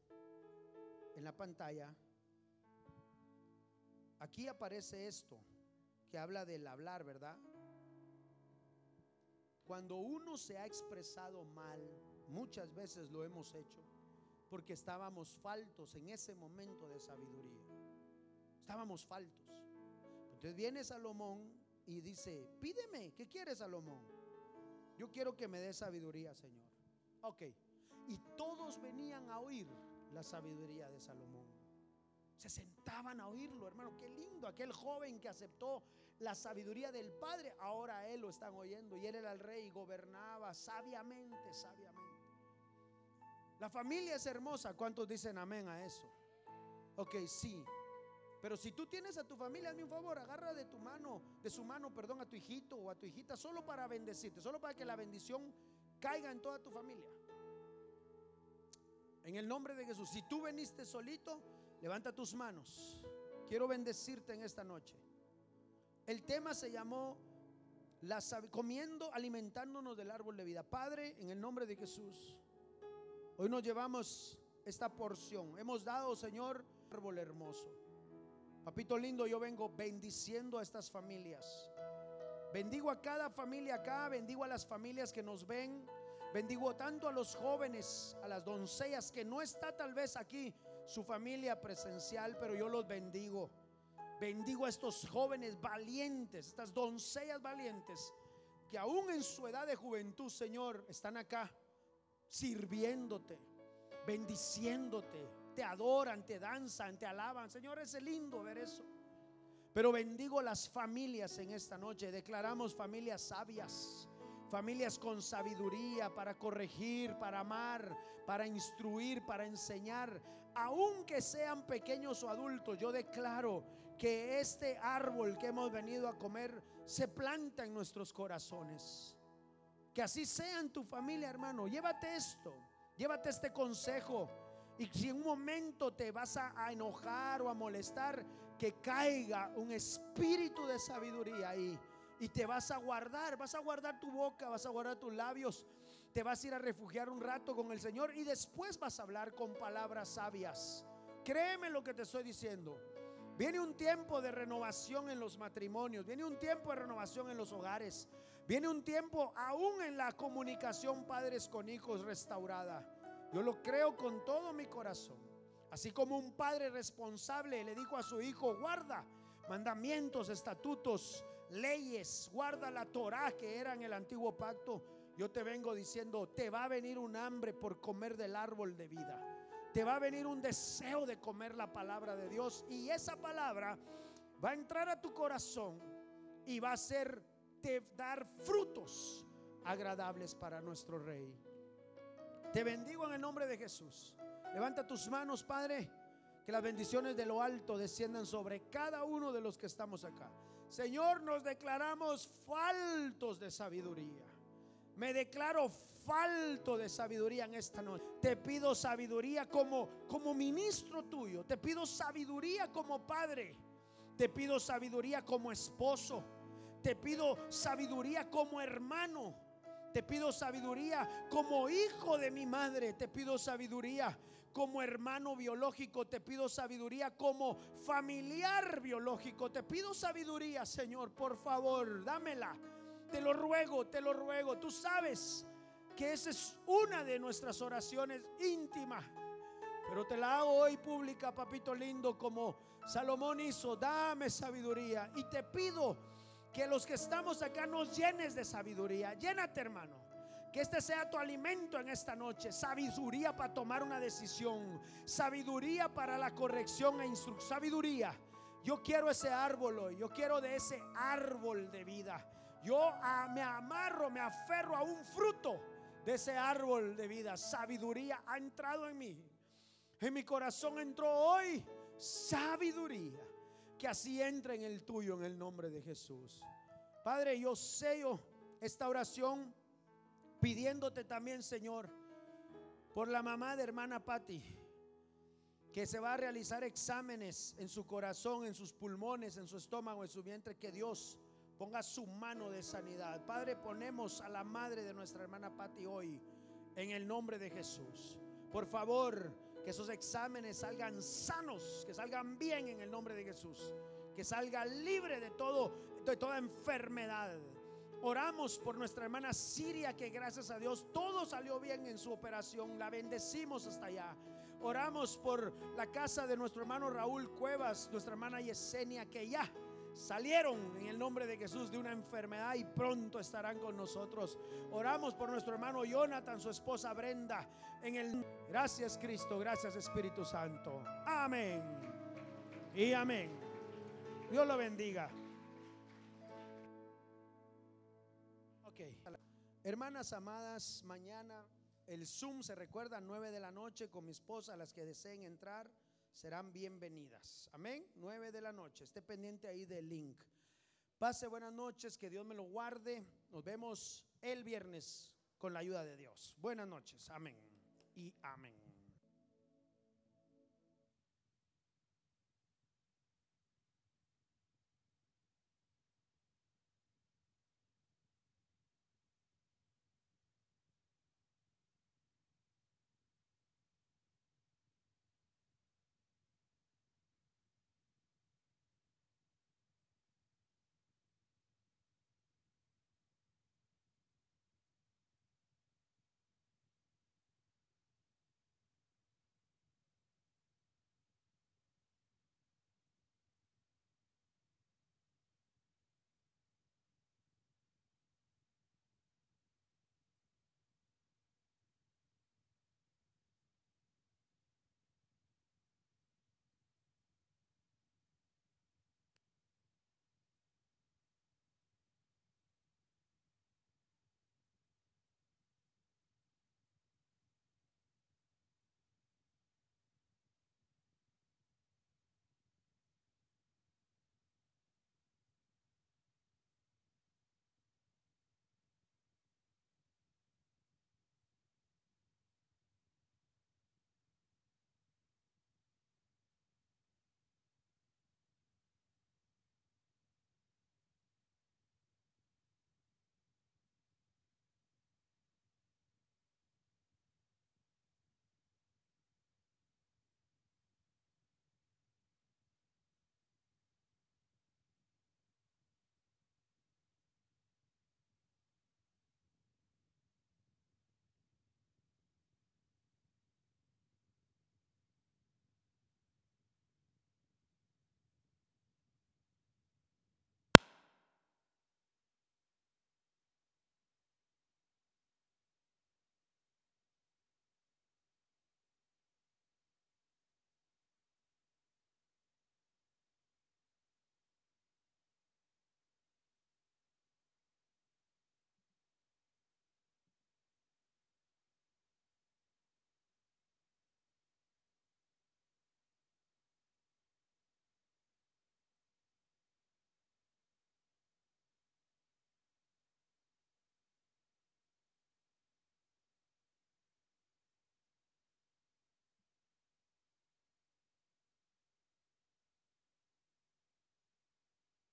en la pantalla, aquí aparece esto que habla del hablar, ¿verdad? Cuando uno se ha expresado mal, muchas veces lo hemos hecho, porque estábamos faltos en ese momento de sabiduría. Estábamos faltos. Entonces viene Salomón y dice, pídeme, ¿qué quieres Salomón? Yo quiero que me dé sabiduría, Señor. Ok. Y todos venían a oír la sabiduría de Salomón. Se sentaban a oírlo, hermano. Qué lindo. Aquel joven que aceptó la sabiduría del Padre, ahora él lo están oyendo. Y él era el rey y gobernaba sabiamente, sabiamente. La familia es hermosa. ¿Cuántos dicen amén a eso? Ok, sí. Pero si tú tienes a tu familia, hazme un favor, agarra de tu mano, de su mano, perdón, a tu hijito o a tu hijita, solo para bendecirte, solo para que la bendición caiga en toda tu familia. En el nombre de Jesús, si tú veniste solito, levanta tus manos. Quiero bendecirte en esta noche. El tema se llamó la, comiendo, alimentándonos del árbol de vida. Padre, en el nombre de Jesús. Hoy nos llevamos esta porción. Hemos dado, Señor, árbol hermoso. Papito lindo, yo vengo bendiciendo a estas familias. Bendigo a cada familia acá, bendigo a las familias que nos ven, Bendigo tanto a los jóvenes, a las doncellas que no está tal vez aquí su familia presencial, pero yo los bendigo. Bendigo a estos jóvenes valientes, estas doncellas valientes, que aún en su edad de juventud, Señor, están acá sirviéndote, bendiciéndote, te adoran, te danzan, te alaban. Señor, es lindo ver eso. Pero bendigo las familias en esta noche. Declaramos familias sabias, familias con sabiduría para corregir, para amar, para instruir, para enseñar. Aunque sean pequeños o adultos, yo declaro que este árbol que hemos venido a comer se planta en nuestros corazones. Que así sea en tu familia, hermano. Llévate esto, llévate este consejo. Y si en un momento te vas a, enojar o a molestar, que caiga un espíritu de sabiduría ahí y te vas a guardar, vas a guardar tu boca, vas a guardar tus labios, te vas a ir a refugiar un rato con el Señor y después vas a hablar con palabras sabias. Créeme lo que te estoy diciendo. Viene un tiempo de renovación en los matrimonios, viene un tiempo de renovación en los hogares, viene un tiempo aún en la comunicación padres con hijos restaurada. Yo lo creo con todo mi corazón. Así como un padre responsable le dijo a su hijo, guarda mandamientos, estatutos, leyes, guarda la Torah que era en el antiguo pacto. Yo te vengo diciendo, te va a venir un hambre por comer del árbol de vida. Te va a venir un deseo de comer la palabra de Dios y esa palabra va a entrar a tu corazón y va a ser te dar frutos agradables para nuestro rey. Te bendigo en el nombre de Jesús. Levanta tus manos, Padre, que las bendiciones de lo alto desciendan sobre cada uno de los que estamos acá. Señor, nos declaramos faltos de sabiduría. Me declaro falto de sabiduría en esta noche. Te pido sabiduría como como ministro tuyo. Te pido sabiduría como padre. Te pido sabiduría como esposo. Te pido sabiduría como hermano. Te pido sabiduría como hijo de mi madre. Te pido sabiduría como hermano biológico, te pido sabiduría como familiar biológico, te pido sabiduría, Señor, por favor, dámela. Te lo ruego, te lo ruego. Tú sabes que esa es una de nuestras oraciones íntimas. Pero te la hago hoy pública, papito lindo, como Salomón hizo. Dame sabiduría. Y te pido que los que estamos acá nos llenes de sabiduría. Llénate, hermano. Que este sea tu alimento en esta noche. Sabiduría para tomar una decisión. Sabiduría para la corrección e instrucción. Sabiduría. Yo quiero ese árbol hoy. Yo quiero de ese árbol de vida. Yo me amarro, me aferro a un fruto de ese árbol de vida. Sabiduría ha entrado en mí. En mi corazón entró hoy sabiduría. Que así entre en el tuyo en el nombre de Jesús. Padre, yo sello esta oración pidiéndote también, Señor, por la mamá de hermana Patti, que se va a realizar exámenes en su corazón, en sus pulmones, en su estómago, en su vientre, que Dios ponga su mano de sanidad. Padre, ponemos a la madre de nuestra hermana Patti hoy en el nombre de Jesús. Por favor, que esos exámenes salgan sanos, que salgan bien en el nombre de Jesús, que salga libre de todo de toda enfermedad. Oramos por nuestra hermana Siria, que gracias a Dios todo salió bien en su operación. La bendecimos hasta allá. Oramos por la casa de nuestro hermano Raúl Cuevas, nuestra hermana Yesenia, que ya salieron en el nombre de Jesús de una enfermedad y pronto estarán con nosotros. Oramos por nuestro hermano Jonathan, su esposa Brenda, en el Gracias Cristo, gracias Espíritu Santo. Amén. Y amén. Dios lo bendiga. Hermanas amadas, mañana el Zoom se recuerda 9 de la noche con mi esposa. Las que deseen entrar serán bienvenidas. Amén. 9 de la noche. Esté pendiente ahí del link. Pase buenas noches, que Dios me lo guarde. Nos vemos el viernes con la ayuda de Dios. Buenas noches. Amén. Y amén.